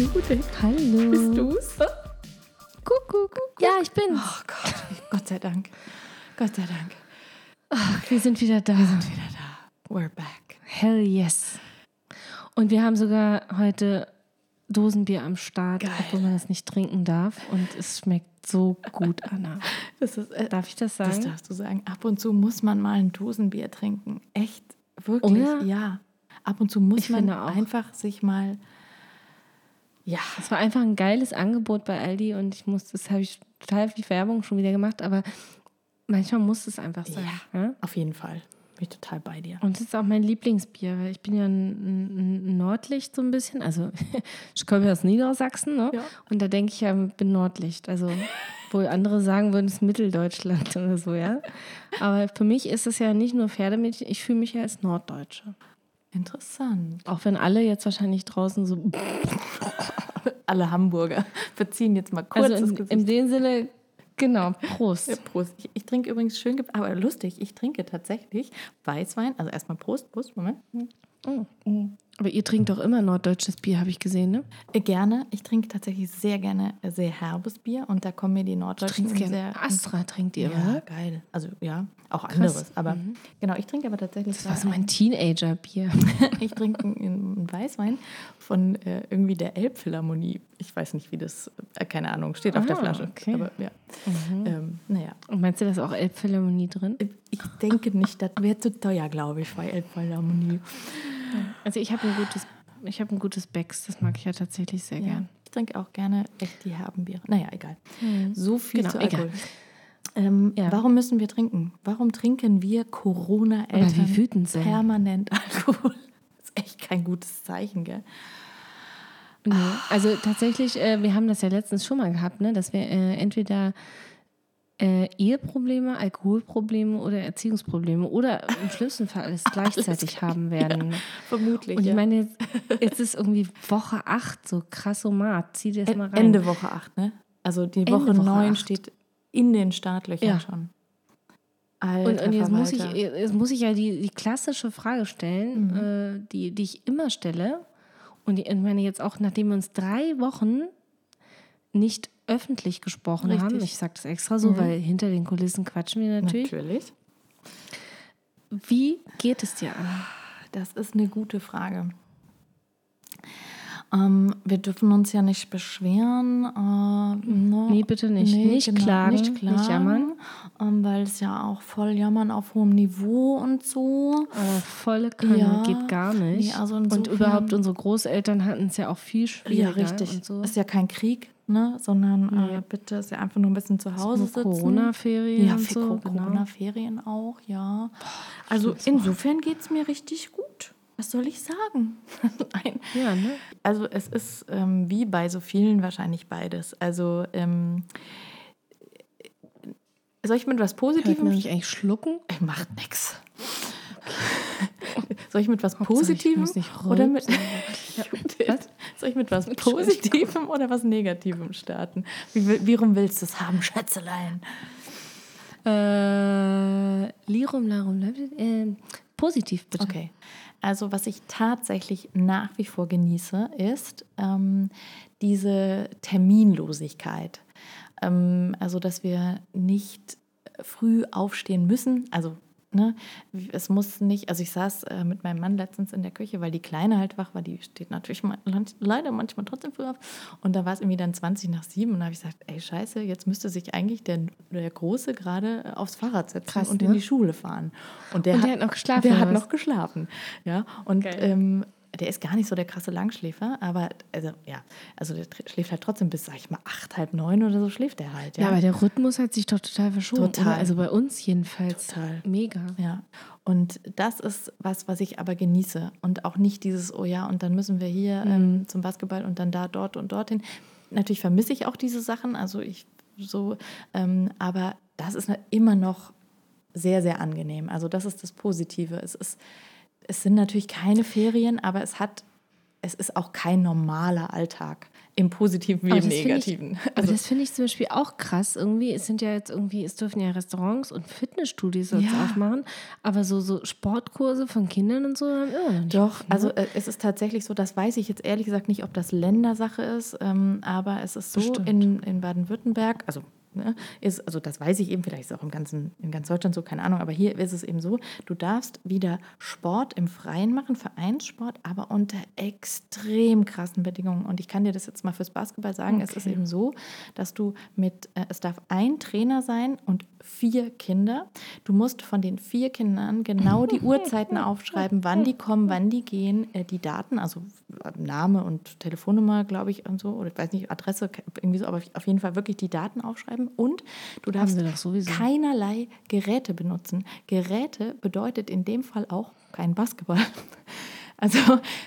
Judith, Hallo. bist du's? Kuckuck. Ja, ich bin's. Oh Gott, Gott sei Dank. Gott sei Dank. wir sind wieder da. Wir sind wieder da. We're back. Hell yes. Und wir haben sogar heute Dosenbier am Start, Geil. obwohl man das nicht trinken darf. Und es schmeckt so gut, Anna. Ist, äh, Darf ich das sagen? das darfst du sagen. Ab und zu muss man mal ein Dosenbier trinken. Echt, wirklich, Oder? ja. Ab und zu muss Ich man einfach sich mal, ja, Es war einfach ein geiles Angebot bei Aldi und ich muss, das habe ich total viel Werbung schon wieder gemacht, aber manchmal muss es einfach sein. Ja. auf jeden Fall. Bin ich total bei dir. Und das ist auch mein Lieblingsbier, weil ich bin ja ein, ein, Nordlicht so ein bisschen. Also ich komme ja aus Niedersachsen, ne? Ja. Und da denke ich ja, ich bin Nordlicht. Also wo andere sagen würden, es ist Mitteldeutschland oder so, ja. Aber für mich ist es ja nicht nur Pferdemädchen, ich fühle mich ja als Norddeutsche. Interessant. Auch wenn alle jetzt wahrscheinlich draußen so. Alle Hamburger verziehen jetzt mal kurz Also in, in dem Sinne, genau, Prost. Ja, Prost. Ich, ich trinke übrigens schön, aber lustig, ich trinke tatsächlich Weißwein. Also erstmal Prost, Prost, Moment. Aber ihr trinkt doch immer norddeutsches Bier, habe ich gesehen, ne? Äh, Gerne. Ich trinke tatsächlich sehr gerne äh, sehr herbes Bier und da kommen mir die Norddeutschen Trinkt gerne. sehr. Astra trinkt ihr, ja, oder? geil. Also ja, auch anderes. Aber genau, ich trinke aber tatsächlich. Das war so mein Teenager-Bier. ich trinke einen, Weißwein von äh, irgendwie der Elbphilharmonie. Ich weiß nicht, wie das, äh, keine Ahnung, steht auf der Ah, Flasche. okay. Aber ja. Ähm, naja. Und meinst du, da ist auch Elbphilharmonie drin? Ich denke nicht, das wäre zu teuer, glaube ich, bei Elbphilharmonie. Also ich habe ein gutes, ich habe ein gutes Becks, das mag ich ja tatsächlich sehr Ja. gern. Ich trinke auch gerne echt die herben Biere. Naja, egal. So viel Genau, zu. Alkohol. Ähm, Ja. Warum müssen wir trinken? Warum trinken wir Corona-Eltern permanent Alkohol? Das ist echt kein gutes Zeichen, gell? Nee. Also tatsächlich, äh, wir haben das ja letztens schon mal gehabt, ne, dass wir äh, entweder äh, Eheprobleme, Alkoholprobleme oder Erziehungsprobleme oder im schlimmsten Fall alles gleichzeitig haben werden. Vermutlich. Und ich ja. meine, jetzt, jetzt ist irgendwie Woche 8, so krassomat. Zieh dir das mal rein. Ende Woche 8, ne? Also die Ende Woche Woche 9 acht. steht in den Startlöchern Ja. schon. Alter Und, und jetzt, muss ich, jetzt muss ich ja die, die klassische Frage stellen, Mhm. äh, die, die ich immer stelle. Und ich meine, jetzt auch, nachdem wir uns drei Wochen nicht öffentlich gesprochen Richtig. haben, ich sage das extra so, weil hinter den Kulissen quatschen wir natürlich. Natürlich. Wie geht es dir an? Das ist eine gute Frage. Ähm, wir dürfen uns ja nicht beschweren. Äh, ne? Nee, bitte nicht. Nicht klagen, nicht jammern. Ähm, weil es ja auch voll jammern auf hohem Niveau und so. Äh, volle Kanne Ja. geht gar nicht. Nee, also und überhaupt unsere Großeltern hatten es ja auch viel schwieriger. Ja, richtig. So. Ist ja kein Krieg, ne? sondern Nee. äh, bitte ist ja einfach nur ein bisschen zu Hause sitzen. Corona-Ferien Ja, so, genau. Corona-Ferien auch, ja. Also insofern geht es mir richtig gut. Was soll ich sagen? Nein. Ja, ne? Also es ist ähm, wie bei so vielen wahrscheinlich beides. Also ähm, soll ich mit was Hört Positivem? man mich eigentlich schlucken? Ey, macht nix. Soll ich mit was Hauptsache, Positivem oder mit rülpsen. Judith, Soll ich mit was Positivem oder was Negativem starten? Wie, wie rum willst du es haben, Schätzelein? Äh, Lirum, Larum, äh, positiv bitte. Okay. Also was ich tatsächlich nach wie vor genieße, ist ähm, diese Terminlosigkeit. Ähm, also dass wir nicht früh aufstehen müssen. Also ne, es muss nicht, also ich saß äh, mit meinem Mann letztens in der Küche, weil die Kleine halt wach war, die steht natürlich ma- leider manchmal trotzdem früh auf. Und da war es irgendwie dann 20 nach 7 und da habe ich gesagt, ey scheiße, jetzt müsste sich eigentlich der, der Große gerade äh, aufs Fahrrad setzen Krass, und ne? in die Schule fahren. Und der, Und der hat noch geschlafen, Der hat noch geschlafen. Ja, und ähm, der ist gar nicht so der krasse Langschläfer, aber also ja, also der schläft halt trotzdem bis, sag ich mal, acht, halb neun oder so schläft der halt. Ja, Ja, aber der Rhythmus hat sich doch total verschoben. Total. Oder? Also bei uns jedenfalls. Total. Mega. Ja, und das ist was, was ich aber genieße. Und auch nicht dieses, oh ja, und dann müssen wir hier ähm, zum Basketball und dann da, dort und dorthin. Natürlich vermisse ich auch diese Sachen, also ich so, ähm, aber das ist immer noch sehr, sehr angenehm. Also das ist das Positive. Es, ist, es sind natürlich keine Ferien, aber es hat, es ist auch kein normaler Alltag. Im Positiven wie im Negativen. Ich, aber das finde ich zum Beispiel auch krass. Irgendwie, es sind ja jetzt irgendwie, es dürfen ja Restaurants und Fitnessstudios jetzt Ja. aufmachen, aber so, so Sportkurse von Kindern und so haben immer nicht. Doch, ne? also äh, es ist tatsächlich so, das weiß ich jetzt ehrlich gesagt nicht, ob das Ländersache ist, ähm, aber es ist so Bestimmt. in, in Baden-Württemberg, also ne, ist, also das weiß ich eben, vielleicht ist es auch im ganzen, in ganz Deutschland so, keine Ahnung, aber hier ist es eben so, du darfst wieder Sport im Freien machen, Vereinssport, aber unter extrem krassen Bedingungen. Und ich kann dir das jetzt mal fürs Basketball sagen, es ist Okay. eben so, dass du mit, äh, es darf ein Trainer sein und vier Kinder. Du musst von den vier Kindern genau die Uhrzeiten aufschreiben, wann die kommen, wann die gehen, äh, die Daten, also Name und Telefonnummer, glaube ich, und so, oder ich weiß nicht, Adresse, irgendwie so, aber auf jeden Fall wirklich die Daten aufschreiben. Und du darfst keinerlei Geräte benutzen. Geräte bedeutet in dem Fall auch kein Basketball. Also,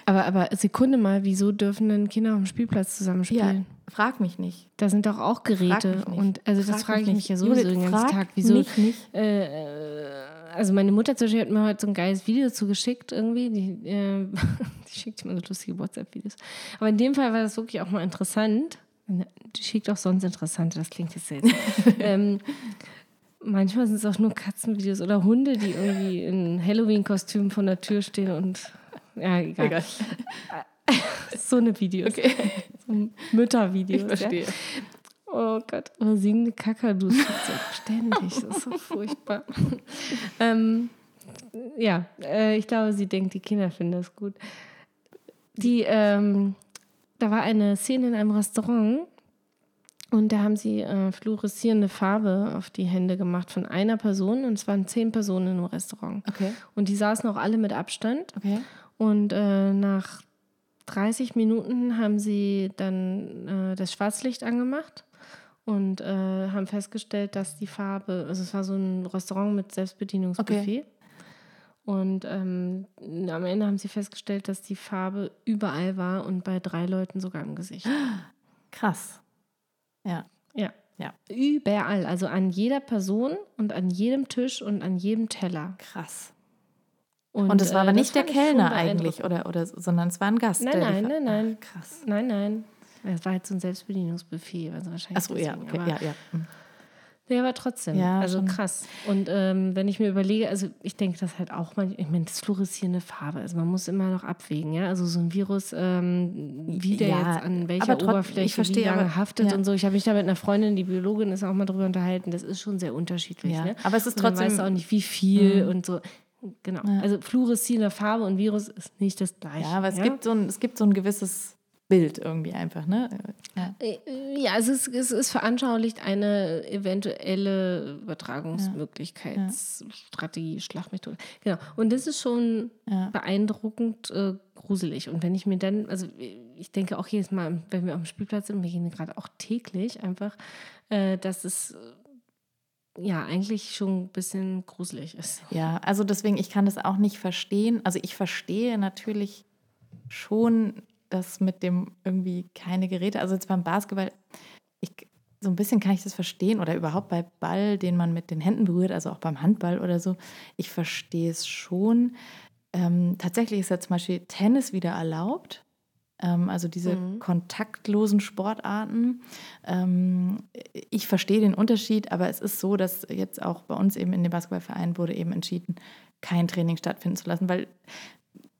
aber, aber Sekunde mal, wieso dürfen denn Kinder auf dem Spielplatz ja, zusammenspielen? frag mich nicht. Da sind doch auch Geräte. Und also das Frag frage ich mich ja sowieso Judith, den ganzen Tag. Wieso? mich nicht. Äh, also meine Mutter zum Beispiel hat mir heute so ein geiles Video zugeschickt irgendwie. Die, äh, die schickt immer so lustige WhatsApp-Videos. Aber in dem Fall war das wirklich auch mal interessant. Die schickt auch sonst interessante, das klingt jetzt seltsam. ähm, manchmal sind es auch nur Katzenvideos oder Hunde, die irgendwie in Halloween-Kostümen vor der Tür stehen und ja, egal. Egal. So eine Videos. Okay. So Müttervideos. Ich verstehe. Ja. Oh Gott, oh, singende Kakadus so ständig. Das ist so furchtbar. ähm, ja, äh, ich glaube, sie denkt, die Kinder finden das gut. Die, ähm, da war eine Szene in einem Restaurant und da haben sie äh, fluoreszierende Farbe auf die Hände gemacht von einer Person und es waren zehn Personen im Restaurant. Okay, Und die saßen auch alle mit Abstand. okay. Und äh, nach 30 Minuten haben sie dann äh, das Schwarzlicht angemacht und äh, haben festgestellt, dass die Farbe, also es war so ein Restaurant mit Selbstbedienungsbuffet. Und ähm, am Ende haben sie festgestellt, dass die Farbe überall war und bei drei Leuten sogar im Gesicht. Krass. Ja. Ja. Ja. Überall, also an jeder Person und an jedem Tisch und an jedem Teller. Krass. Und es war äh, aber nicht der Kellner eigentlich, oder, oder, sondern es war ein Gast. Nein, nein, nein, nein. Ach, krass. Nein, nein. Es war halt so ein Selbstbedienungsbuffet, also wahrscheinlich. Achso, ja, deswegen, okay, aber, ja, ja. Aber trotzdem. Ja, also schon. krass. Und ähm, wenn ich mir überlege, also ich denke das halt auch mal, ich meine, das fluoreszierende Farbe, also man muss immer noch abwägen, ja. Also so ein Virus, ähm, wie der Ja, jetzt an welcher aber trotz- Oberfläche ich verstehe, wie lange aber- haftet ja. und so. Ich habe mich da mit einer Freundin, die Biologin ist, auch mal drüber unterhalten. Das ist schon sehr unterschiedlich. Ja, Ne? aber es ist Und trotzdem- weißt du auch nicht, wie viel und so. Genau. Also fluoreszierende Farbe und Virus ist nicht das gleiche. Ja, aber es, Gibt so ein, es gibt so ein gewisses Bild irgendwie einfach, ne? Ja. Äh, Ja, es ist, es ist veranschaulicht eine eventuelle Übertragungsmöglichkeitsstrategie, Schlagmethode. Genau. Und das ist schon Ja. beeindruckend äh, gruselig. Und wenn ich mir dann, also ich denke auch jedes Mal, wenn wir auf dem Spielplatz sind, wir gehen gerade auch täglich einfach, äh, dass es äh, ja eigentlich schon ein bisschen gruselig ist. Ja, also deswegen, ich kann das auch nicht verstehen. Also ich verstehe natürlich schon das mit dem irgendwie keine Geräte. Also jetzt beim Basketball, ich, so ein bisschen kann ich das verstehen oder überhaupt bei Ball, den man mit den Händen berührt, also auch beim Handball oder so. Ich verstehe es schon. Ähm, tatsächlich ist ja zum Beispiel Tennis wieder erlaubt. Ähm, also diese kontaktlosen Sportarten. Ähm, ich verstehe den Unterschied, aber es ist so, dass jetzt auch bei uns eben in dem Basketballverein wurde eben entschieden, kein Training stattfinden zu lassen, weil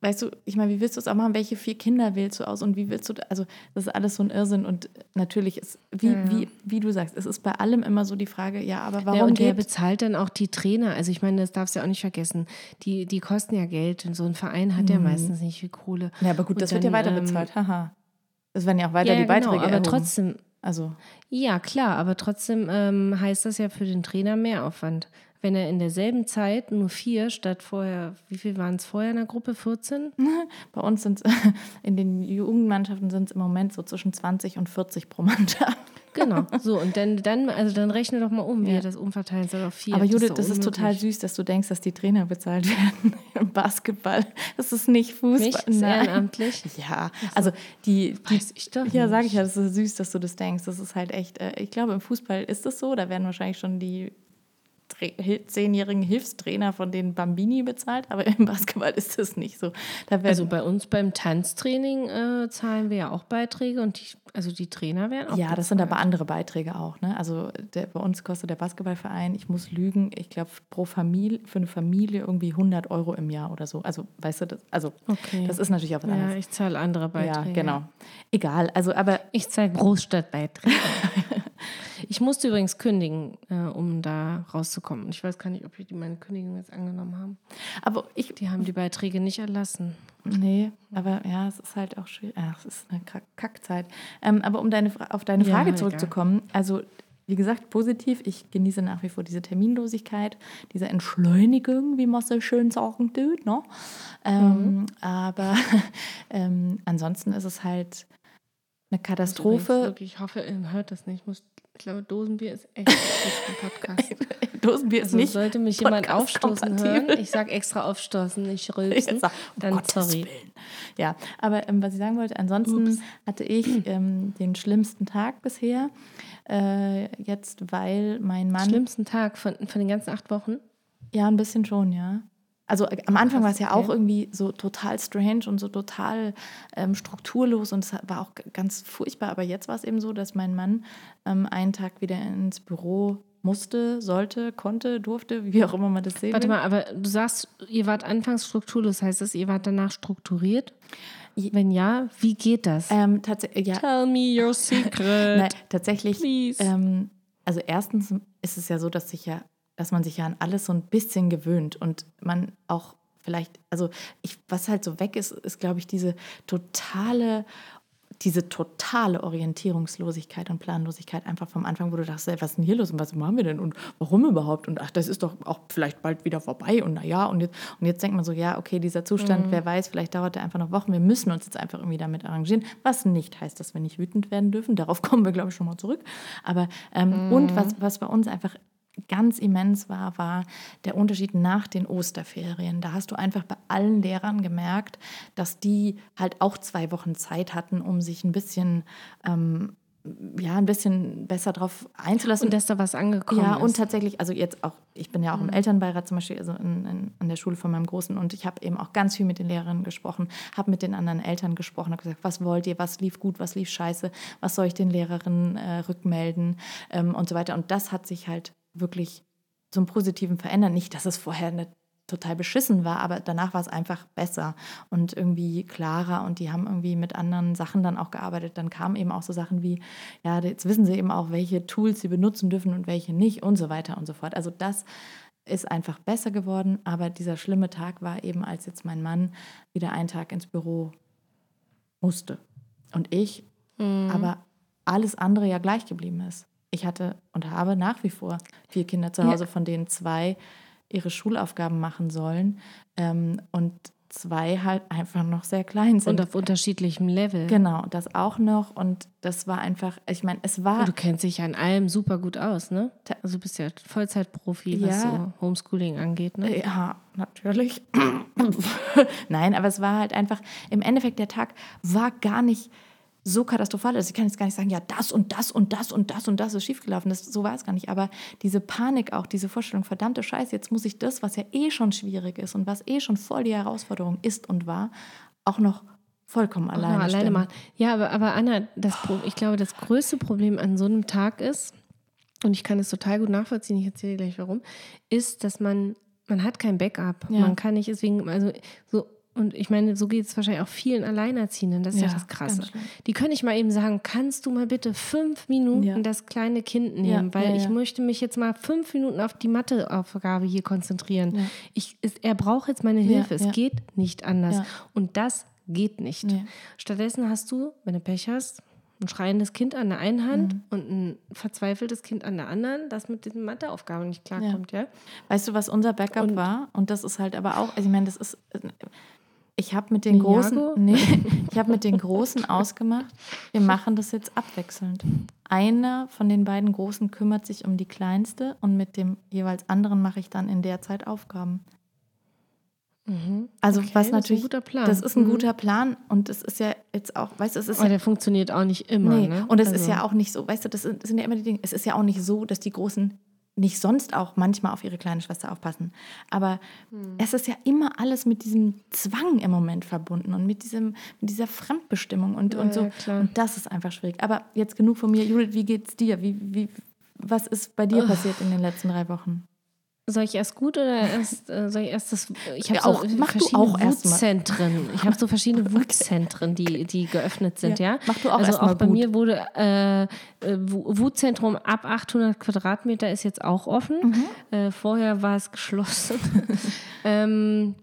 Weißt du, ich meine, wie willst du es auch machen? Welche vier Kinder wählst du aus und wie willst du, also das ist alles so ein Irrsinn und natürlich ist, wie, Ja, wie, wie du sagst, es ist bei allem immer so die Frage, ja, aber warum Ja, und wer bezahlt dann auch die Trainer? Also ich meine, das darfst du ja auch nicht vergessen. Die, die kosten ja Geld und so ein Verein hat ja meistens nicht viel Kohle. Ja, aber gut, Und das wird ja dann, weiter ähm, bezahlt, haha. Es werden ja auch weiter ja, die Beiträge genau, aber erhoben. trotzdem, Also, ja klar, aber trotzdem ähm, heißt das ja für den Trainer Mehraufwand. Wenn er in derselben Zeit nur vier statt vorher, wie viel waren es vorher in der Gruppe? 14? Bei uns sind in den Jugendmannschaften sind es im Moment so zwischen 20 und 40 pro Mannschaft. Genau, so und dann, dann, also dann rechne doch mal um, wie Ja. er das umverteilen soll auf vier. Aber Judith, doch das ist total süß, dass du denkst, dass die Trainer bezahlt werden im Basketball. Das ist nicht Fußball. Nicht? Ist ehrenamtlich? Ja, also die, die Weiß ich doch Ja, sage ich ja, das ist süß, dass du das denkst. Das ist halt echt, äh, ich glaube, im Fußball ist das so. Da werden wahrscheinlich schon die zehnjährigen Hilfstrainer von den Bambini bezahlt, aber im Basketball ist das nicht so. Da Also bei uns beim Tanztraining äh, zahlen wir ja auch Beiträge und die, also die Trainer werden auch ja, das sind aber bezahlt. andere Beiträge auch. Ne? Also der, bei uns kostet der Basketballverein, ich muss lügen, ich glaube pro Familie, für eine Familie irgendwie 100 Euro im Jahr oder so. Also weißt du, das, also Okay. das ist natürlich auch was Ja, anderes. ich zahle andere Beiträge. Ja, genau. Egal, also aber Ich zahle Großstadtbeiträge. ich musste übrigens kündigen, äh, um da rauszukommen. Ich weiß gar nicht, ob die meine Kündigung jetzt angenommen haben. aber ich Die haben die Beiträge nicht erlassen. Nee, aber ja, es ist halt auch schwierig. Ach, es ist eine Kack Kackzeit. Ähm, aber um deine, Fra- auf deine Ja, Frage egal. zurückzukommen, also wie gesagt, positiv. Ich genieße nach wie vor diese Terminlosigkeit, diese Entschleunigung, wie man so schön sagen tut. Ne? Ähm, Mhm. Aber ähm, ansonsten ist es halt eine Katastrophe. Wirklich, ich hoffe, ihr hört das nicht. Ich, muss, ich glaube, Dosenbier ist echt den Podcast. Dosenbier ist Also nicht. sollte mich jemand aufstoßen hören. Ich sage extra aufstoßen, nicht rülpsen. Sag, um Dann Gottes sorry. Willen. Ja, aber ähm, was ich sagen wollte, ansonsten hatte ich ähm, den schlimmsten Tag bisher. Äh, jetzt, weil mein Mann. Schlimmsten Tag von, von den ganzen acht Wochen. Ja, ein bisschen schon, ja. Also äh, am Anfang war es ja auch irgendwie so total strange und so total ähm, strukturlos und es war auch ganz furchtbar. Aber jetzt war es eben so, dass mein Mann ähm, einen Tag wieder ins Büro musste, sollte, konnte, durfte, wie auch immer man das sehen Warte mal, aber du sagst, ihr wart anfangs strukturlos, heißt das, ihr wart danach strukturiert? Wenn ja, wie geht das? Ähm, tatsächlich, ja, Tell me your secret. Nein, tatsächlich. Ähm, also erstens ist es ja so, dass sich ja, dass man sich ja an alles so ein bisschen gewöhnt und man auch vielleicht, also ich, was halt so weg ist, ist glaube ich diese totale, diese totale Orientierungslosigkeit und Planlosigkeit einfach vom Anfang, wo du dachtest, ey, was ist denn hier los und was machen wir denn und warum überhaupt? Und ach, das ist doch auch vielleicht bald wieder vorbei und naja und jetzt, und jetzt denkt man so, ja, okay, dieser Zustand, wer weiß, vielleicht dauert der einfach noch Wochen, wir müssen uns jetzt einfach irgendwie damit arrangieren, was nicht heißt, dass wir nicht wütend werden dürfen, darauf kommen wir, glaube ich, schon mal zurück, aber ähm, und was, was bei uns einfach ganz immens war, war der Unterschied nach den Osterferien. Da hast du einfach bei allen Lehrern gemerkt, dass die halt auch zwei Wochen Zeit hatten, um sich ein bisschen, ähm, ja, ein bisschen besser drauf einzulassen. und dass da was angekommen Ja, ist. Mhm. und tatsächlich, also jetzt auch, ich bin ja auch im Elternbeirat zum Beispiel, also in, in, an der Schule von meinem Großen und ich habe eben auch ganz viel mit den Lehrerinnen gesprochen, habe mit den anderen Eltern gesprochen, habe gesagt, was wollt ihr, was lief gut, was lief scheiße, was soll ich den Lehrerinnen äh, rückmelden ähm, und so weiter. Und das hat sich halt wirklich zum Positiven verändert. Nicht, dass es vorher eine total beschissen war, aber danach war es einfach besser und irgendwie klarer und die haben irgendwie mit anderen Sachen dann auch gearbeitet. Dann kamen eben auch so Sachen wie, ja, jetzt wissen sie eben auch, welche Tools sie benutzen dürfen und welche nicht und so weiter und so fort. Also das ist einfach besser geworden, aber dieser schlimme Tag war eben, als jetzt mein Mann wieder einen Tag ins Büro musste und ich, aber alles andere ja gleich geblieben ist. Ich hatte und habe nach wie vor vier Kinder zu Hause, von denen zwei ihre Schulaufgaben machen sollen ähm, und zwei halt einfach noch sehr klein sind. und auf unterschiedlichem Level. genau, das auch noch. Und das war einfach, ich meine, es war. Du kennst dich ja an allem super gut aus, ne? Also du bist ja Vollzeitprofi, was Ja. so Homeschooling angeht, ne? Ja, natürlich. Nein, aber es war halt einfach, im Endeffekt, der Tag war gar nicht so katastrophal. Also ich kann jetzt gar nicht sagen, ja, das und das und das und das und das ist schiefgelaufen. Das, so war es gar nicht. Aber diese Panik auch, diese Vorstellung, verdammte Scheiße, jetzt muss ich das, was ja eh schon schwierig ist und was eh schon voll die Herausforderung ist und war, auch noch vollkommen alleine, alleine stemmen. machen. Ja, aber, aber Anna, das, ich glaube, das größte Problem an so einem Tag ist, und ich kann es total gut nachvollziehen, ich erzähle dir gleich warum, ist, dass man, man hat kein Backup. Ja. Man kann nicht deswegen, also so, und ich meine, so geht es wahrscheinlich auch vielen Alleinerziehenden, das ist ja, Ja, das Krasse. Die können nicht mal eben sagen, kannst du mal bitte fünf Minuten Ja. das kleine Kind nehmen, Ja, weil ja, ich ja. möchte mich jetzt mal fünf Minuten auf die Matheaufgabe hier konzentrieren. Ja. Ich, es, er braucht jetzt meine Ja, Hilfe, es ja. geht nicht anders. Ja. Und das geht nicht. Stattdessen hast du, wenn du Pech hast, ein schreiendes Kind an der einen Hand Mhm. und ein verzweifeltes Kind an der anderen, das mit diesen Matheaufgaben nicht klarkommt, ja. Weißt du, was unser Backup Und- war? Und das ist halt aber auch, also ich meine, das ist, ich habe mit den Ninjago? großen, nee, ich habe mit den großen ausgemacht, wir machen das jetzt abwechselnd. Einer von den beiden Großen kümmert sich um die kleinste und mit dem jeweils anderen mache ich dann in der Zeit Aufgaben. Also Okay, was das ist ein natürlich, guter Plan. das ist ein Mhm. guter Plan und es ist ja jetzt auch, weißt du, es ist Aber ja der funktioniert auch nicht immer. Nee, ne? und es ist Also- ja auch nicht so, weißt du, das sind, das sind ja immer die Dinge. Es ist ja auch nicht so, dass die Großen nicht sonst auch manchmal auf ihre kleine Schwester aufpassen. Aber Hm. es ist ja immer alles mit diesem Zwang im Moment verbunden und mit, diesem, mit dieser Fremdbestimmung und, und Ja, so. ja. Und das ist einfach schwierig. Aber jetzt genug von mir. Judith, wie geht's dir? Wie, wie, was ist bei dir passiert in den letzten drei Wochen? Soll ich erst gut oder erst, äh, soll ich erst das? Ich habe Ja, so auch- mach du verschiedene auch erst mal. Wutzentren. Ich habe so verschiedene Wutzentren, die, die geöffnet sind, ja. Ja, mach du auch also erst mal auch bei gut. mir wurde äh, äh, Wu- Wutzentrum ab 800 Quadratmeter ist jetzt auch offen. Mhm. Äh, vorher war es geschlossen. ähm,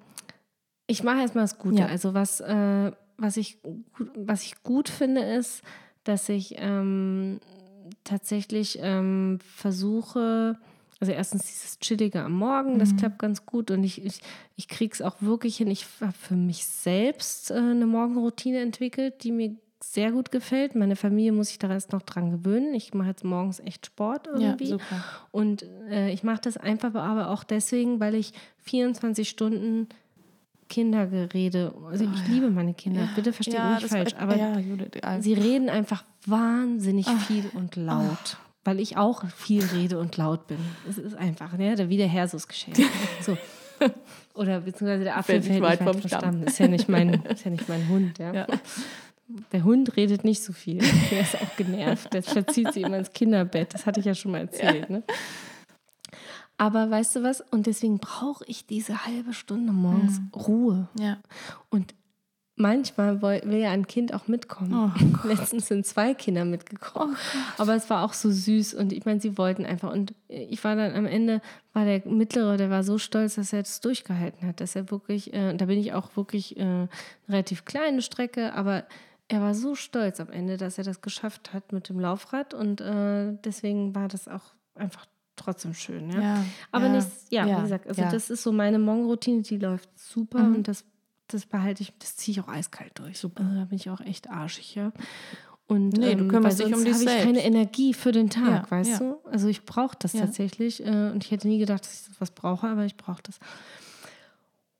ich mache erstmal das Gute. Ja. Also was, äh, was, ich, gut- was ich gut finde, ist, dass ich ähm, tatsächlich ähm, versuche, also erstens dieses Chillige am Morgen, das klappt ganz gut und ich, ich, ich kriege es auch wirklich hin. Ich habe für mich selbst äh, eine Morgenroutine entwickelt, die mir sehr gut gefällt. Meine Familie muss sich da erst noch dran gewöhnen. Ich mache jetzt morgens echt Sport irgendwie. super. Und äh, ich mache das einfach aber auch deswegen, weil ich 24 Stunden Kindergerede, also ich liebe meine Kinder, bitte versteht mich nicht das falsch, war- aber ja, Judith, ja. sie reden einfach wahnsinnig viel und laut, weil ich auch viel rede und laut bin. Es ist einfach, ne, der wie der es geschehen. So. Oder beziehungsweise der Apfel Fällt nicht weit vom Stamm. Stamm. Ist ja nicht mein, ist ja nicht mein Hund, ja. Ja. Der Hund redet nicht so viel. Der ist auch genervt. Der verzieht sich immer ins Kinderbett. Das hatte ich ja schon mal erzählt. Ne? Aber weißt du was? Und deswegen brauche ich diese halbe Stunde morgens Hm. Ruhe. ja. Und manchmal will ja ein Kind auch mitkommen. Oh Letztens sind zwei Kinder mitgekommen. Aber es war auch so süß und ich meine, sie wollten einfach. Und ich war dann am Ende, war der Mittlere, der war so stolz, dass er das durchgehalten hat. Dass er wirklich, äh, da bin ich auch wirklich äh, eine relativ kleine Strecke, aber er war so stolz am Ende, dass er das geschafft hat mit dem Laufrad und äh, deswegen war das auch einfach trotzdem schön. Ja? Ja, Aber ja, nicht, ja, ja, wie gesagt, also das ist so meine Morgenroutine, die läuft super Mhm. und das, das behalte ich, das ziehe ich auch eiskalt durch. Super. Also da bin ich auch echt arschig, ja. Und Nee, du ähm, kümmerst dich um dich habe ich selbst. keine Energie für den Tag, Ja, weißt ja. du? Also ich brauche das Ja. tatsächlich äh, und ich hätte nie gedacht, dass ich was brauche, aber ich brauche das.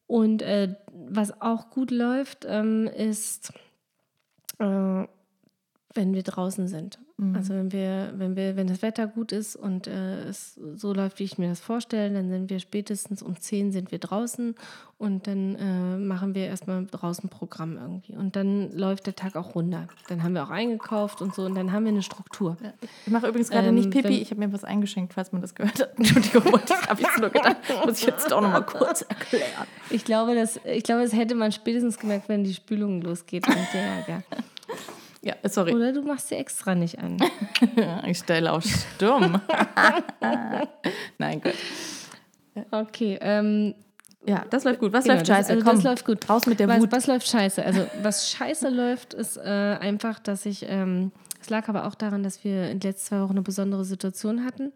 Und äh, was auch gut läuft, ähm, ist, äh, wenn wir draußen sind. Mhm. Also wenn wir, wenn wir, wenn das Wetter gut ist und äh, es so läuft, wie ich mir das vorstelle, dann sind wir spätestens um 10 sind wir draußen und dann äh, machen wir erstmal draußen Programm irgendwie. Und dann läuft der Tag auch runter. Dann haben wir auch eingekauft und so und dann haben wir eine Struktur. Ich mache übrigens gerade Ähm, nicht Pipi. wenn- Ich habe mir was eingeschenkt, falls man das gehört hat. Entschuldigung, das habe ich nur gedacht. Muss ich jetzt doch noch mal kurz erklären. Ich glaube, das, ich glaube, das hätte man spätestens gemerkt, wenn die Spülung losgeht und der Ärger. Ja, sorry. Oder du machst sie extra nicht an. Ich stelle auf stumm. Nein, gut. Okay, ähm, Ja, das läuft gut. Was Genau, läuft das- scheiße? also Komm, das läuft gut. Raus mit der was, Wut. was läuft scheiße? Also, was scheiße läuft, ist äh, einfach, dass ich, ähm, es lag aber auch daran, dass wir in den letzten zwei Wochen eine besondere Situation hatten.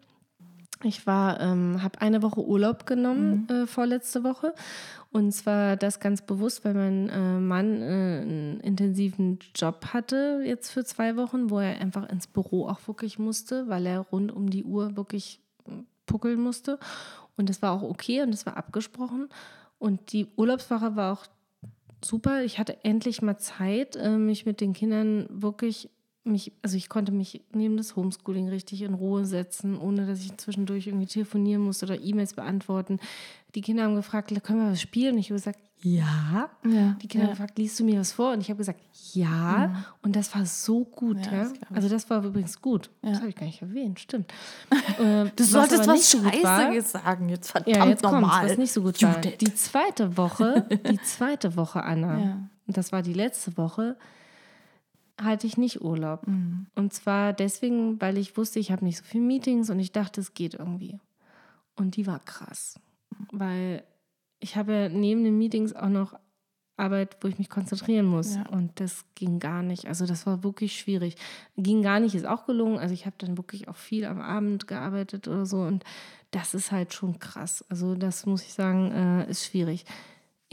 Ich war, ähm, habe eine Woche Urlaub genommen äh, vorletzte Woche. Und zwar das ganz bewusst, weil mein äh, Mann äh, einen intensiven Job hatte jetzt für zwei Wochen, wo er einfach ins Büro auch wirklich musste, weil er rund um die Uhr wirklich äh, puckeln musste. Und das war auch okay und das war abgesprochen. Und die Urlaubswoche war auch super. Ich hatte endlich mal Zeit, äh, mich mit den Kindern wirklich, mich, also ich konnte mich neben das Homeschooling richtig in Ruhe setzen, ohne dass ich zwischendurch irgendwie telefonieren musste oder E-Mails beantworten. Die Kinder haben gefragt, können wir was spielen? Und ich habe gesagt, ja. Ja, Die Kinder ja. haben gefragt, liest du mir was vor? Und ich habe gesagt, ja. Und das war so gut. Ja, Ja, das. Also das war übrigens gut. Das Ja. habe ich gar nicht erwähnt, stimmt. Äh, Du solltest was so war- Scheißiges sagen. Jetzt verdammt ja, jetzt normal. kommt was nicht so gut war. Die zweite Woche, die zweite Woche, Anna, Ja. und das war die letzte Woche, hatte ich nicht Urlaub. Mhm. Und zwar deswegen, weil ich wusste, ich habe nicht so viele Meetings und ich dachte, es geht irgendwie. Und die war krass, weil ich habe ja neben den Meetings auch noch Arbeit, wo ich mich konzentrieren muss. Ja. Und das ging gar nicht. Also das war wirklich schwierig. Ging gar nicht, ist auch gelungen. Also ich habe dann wirklich auch viel am Abend gearbeitet oder so. Und das ist halt schon krass. Also das muss ich sagen, äh, ist schwierig.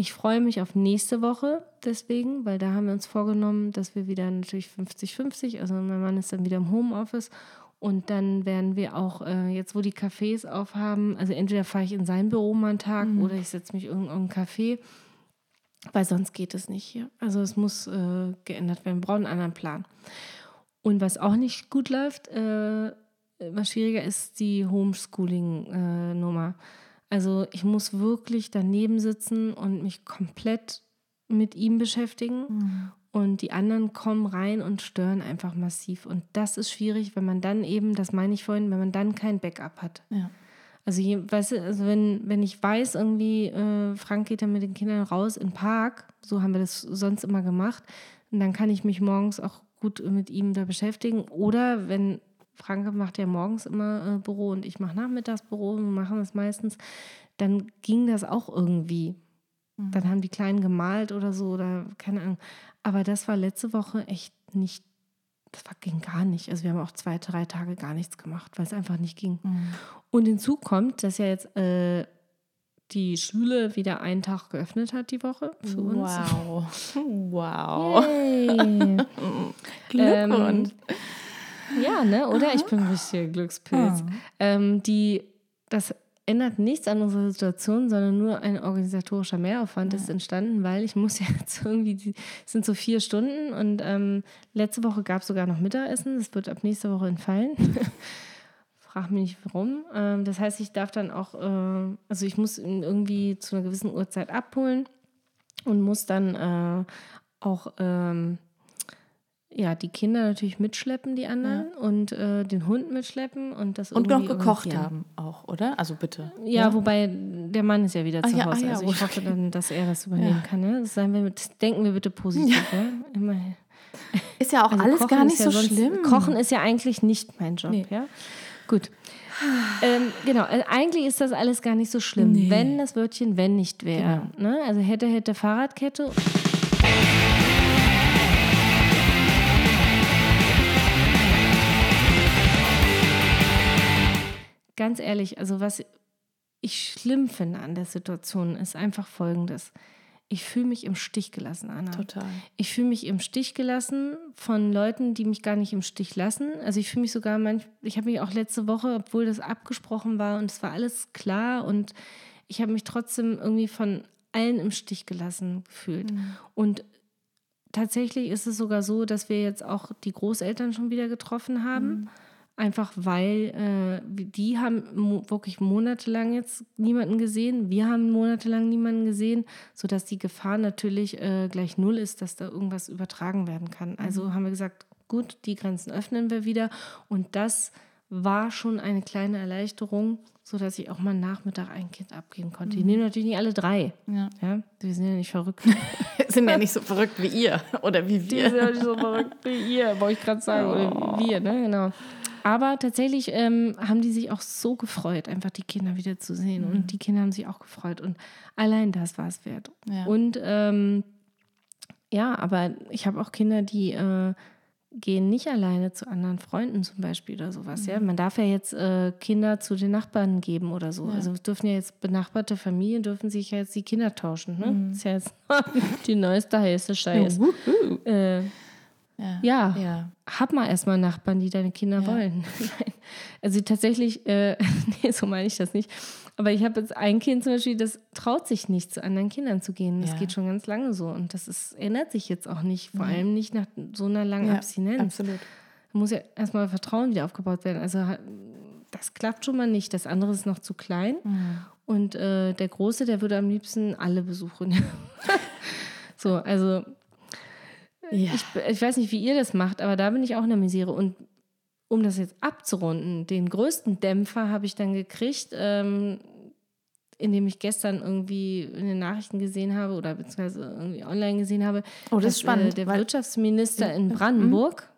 Ich freue mich auf nächste Woche deswegen, weil da haben wir uns vorgenommen, dass wir wieder natürlich 50-50, also mein Mann ist dann wieder im Homeoffice und dann werden wir auch, äh, jetzt wo die Cafés aufhaben, also entweder fahre ich in sein Büro mal einen Tag oder ich setze mich in irgendein Café, weil sonst geht es nicht hier. Also es muss äh, geändert werden, wir brauchen einen anderen Plan. Und was auch nicht gut läuft, äh, was schwieriger ist, die Homeschooling-Nummer. Also ich muss wirklich daneben sitzen und mich komplett mit ihm beschäftigen. Und die anderen kommen rein und stören einfach massiv. Und das ist schwierig, wenn man dann eben, das meine ich vorhin, wenn man dann kein Backup hat. Ja. Also, je, weißt du, also wenn, wenn ich weiß, irgendwie, äh, Frank geht dann mit den Kindern raus in den Park, so haben wir das sonst immer gemacht, und dann kann ich mich morgens auch gut mit ihm da beschäftigen. Oder wenn Frank macht ja morgens immer äh, Büro und ich mache Nachmittagsbüro, wir machen das meistens, dann ging das auch irgendwie. Dann haben die Kleinen gemalt oder so oder keine Ahnung. Aber das war letzte Woche echt nicht, das war, ging gar nicht. Also wir haben auch zwei, drei Tage gar nichts gemacht, weil es einfach nicht ging. Und hinzu kommt, dass ja jetzt äh, die Schule wieder einen Tag geöffnet hat die Woche für uns. Wow. Wow. Glückwunsch. Ja, ne, oder? Ich bin ein richtiger Glückspilz. Ähm, die, das ändert nichts an unserer Situation, sondern nur ein organisatorischer Mehraufwand ist entstanden, weil ich muss jetzt irgendwie, die, es sind so vier Stunden und ähm, letzte Woche gab es sogar noch Mittagessen. Das wird ab nächster Woche entfallen. Frag mich nicht warum. Ähm, das heißt, ich darf dann auch, äh, also ich muss ihn irgendwie zu einer gewissen Uhrzeit abholen und muss dann äh, auch ähm, ja, die Kinder natürlich mitschleppen, die anderen, und äh, den Hund mitschleppen und das Und noch gekocht haben auch, oder? Also bitte. Ja, wobei der Mann ist ja wieder Ah, zu ja, ah, Hause. ja, also ich okay. hoffe dann, dass er das übernehmen kann. Ne? Seien wir mit, denken wir bitte positiv. Ja. Immer. Ist ja auch Also alles Kochen gar nicht ja so sonst- schlimm. Kochen ist ja eigentlich nicht mein Job. Nee. Ja? Gut. Ähm, genau, also eigentlich ist das alles gar nicht so schlimm, Nee. wenn das Wörtchen wenn nicht wäre. Ne? Also hätte, hätte Fahrradkette. Ganz ehrlich, also was ich schlimm finde an der Situation, ist einfach folgendes. Ich fühle mich im Stich gelassen, Anna. Total. Ich fühle mich im Stich gelassen von Leuten, die mich gar nicht im Stich lassen. Also ich fühle mich sogar manch, ich habe mich auch letzte Woche, obwohl das abgesprochen war und es war alles klar und ich habe mich trotzdem irgendwie von allen im Stich gelassen gefühlt. Und tatsächlich ist es sogar so, dass wir jetzt auch die Großeltern schon wieder getroffen haben. Einfach weil äh, die haben mo wirklich monatelang jetzt niemanden gesehen. Wir haben monatelang niemanden gesehen, sodass die Gefahr natürlich äh, gleich null ist, dass da irgendwas übertragen werden kann. Also haben wir gesagt, gut, die Grenzen öffnen wir wieder. Und das war schon eine kleine Erleichterung, sodass ich auch mal Nachmittag ein Kind abgeben konnte. Die nehmen natürlich nicht alle drei. Ja. Ja, wir sind ja nicht verrückt. Sind ja nicht so verrückt wie ihr oder wie Die wir. sind ja nicht so verrückt wie ihr, wollte ich gerade sagen. Oder wie wir, ne? Genau. Aber tatsächlich ähm, haben die sich auch so gefreut, einfach die Kinder wieder zu sehen. Und die Kinder haben sich auch gefreut. Und allein das war es wert. Ja. Und ähm, ja, aber ich habe auch Kinder, die äh, gehen nicht alleine zu anderen Freunden zum Beispiel oder sowas. Ja, man darf ja jetzt äh, Kinder zu den Nachbarn geben oder so. Also es dürfen ja jetzt benachbarte Familien dürfen sich ja jetzt die Kinder tauschen. Ne? Das ist ja jetzt die neueste heiße Scheiß. Äh, Ja. ja, Ja. hab mal erstmal Nachbarn, die deine Kinder Ja. wollen. Also tatsächlich, äh, nee, so meine ich das nicht. Aber ich habe jetzt ein Kind zum Beispiel, das traut sich nicht, zu anderen Kindern zu gehen. Das Ja. geht schon ganz lange so. Und das ist, ändert sich jetzt auch nicht, vor allem nicht nach so einer langen Ja, Abstinenz. absolut. Da muss ja erstmal Vertrauen wieder aufgebaut werden. Also das klappt schon mal nicht. Das andere ist noch zu klein. Mhm. Und äh, der Große, der würde am liebsten alle besuchen. so, also Ja. ich, ich weiß nicht, wie ihr das macht, aber da bin ich auch in der Misere. Und um das jetzt abzurunden, den größten Dämpfer habe ich dann gekriegt, ähm, indem ich gestern irgendwie in den Nachrichten gesehen habe oder beziehungsweise irgendwie online gesehen habe, Oh, das dass, ist spannend, Äh, der Wirtschaftsminister in Brandenburg,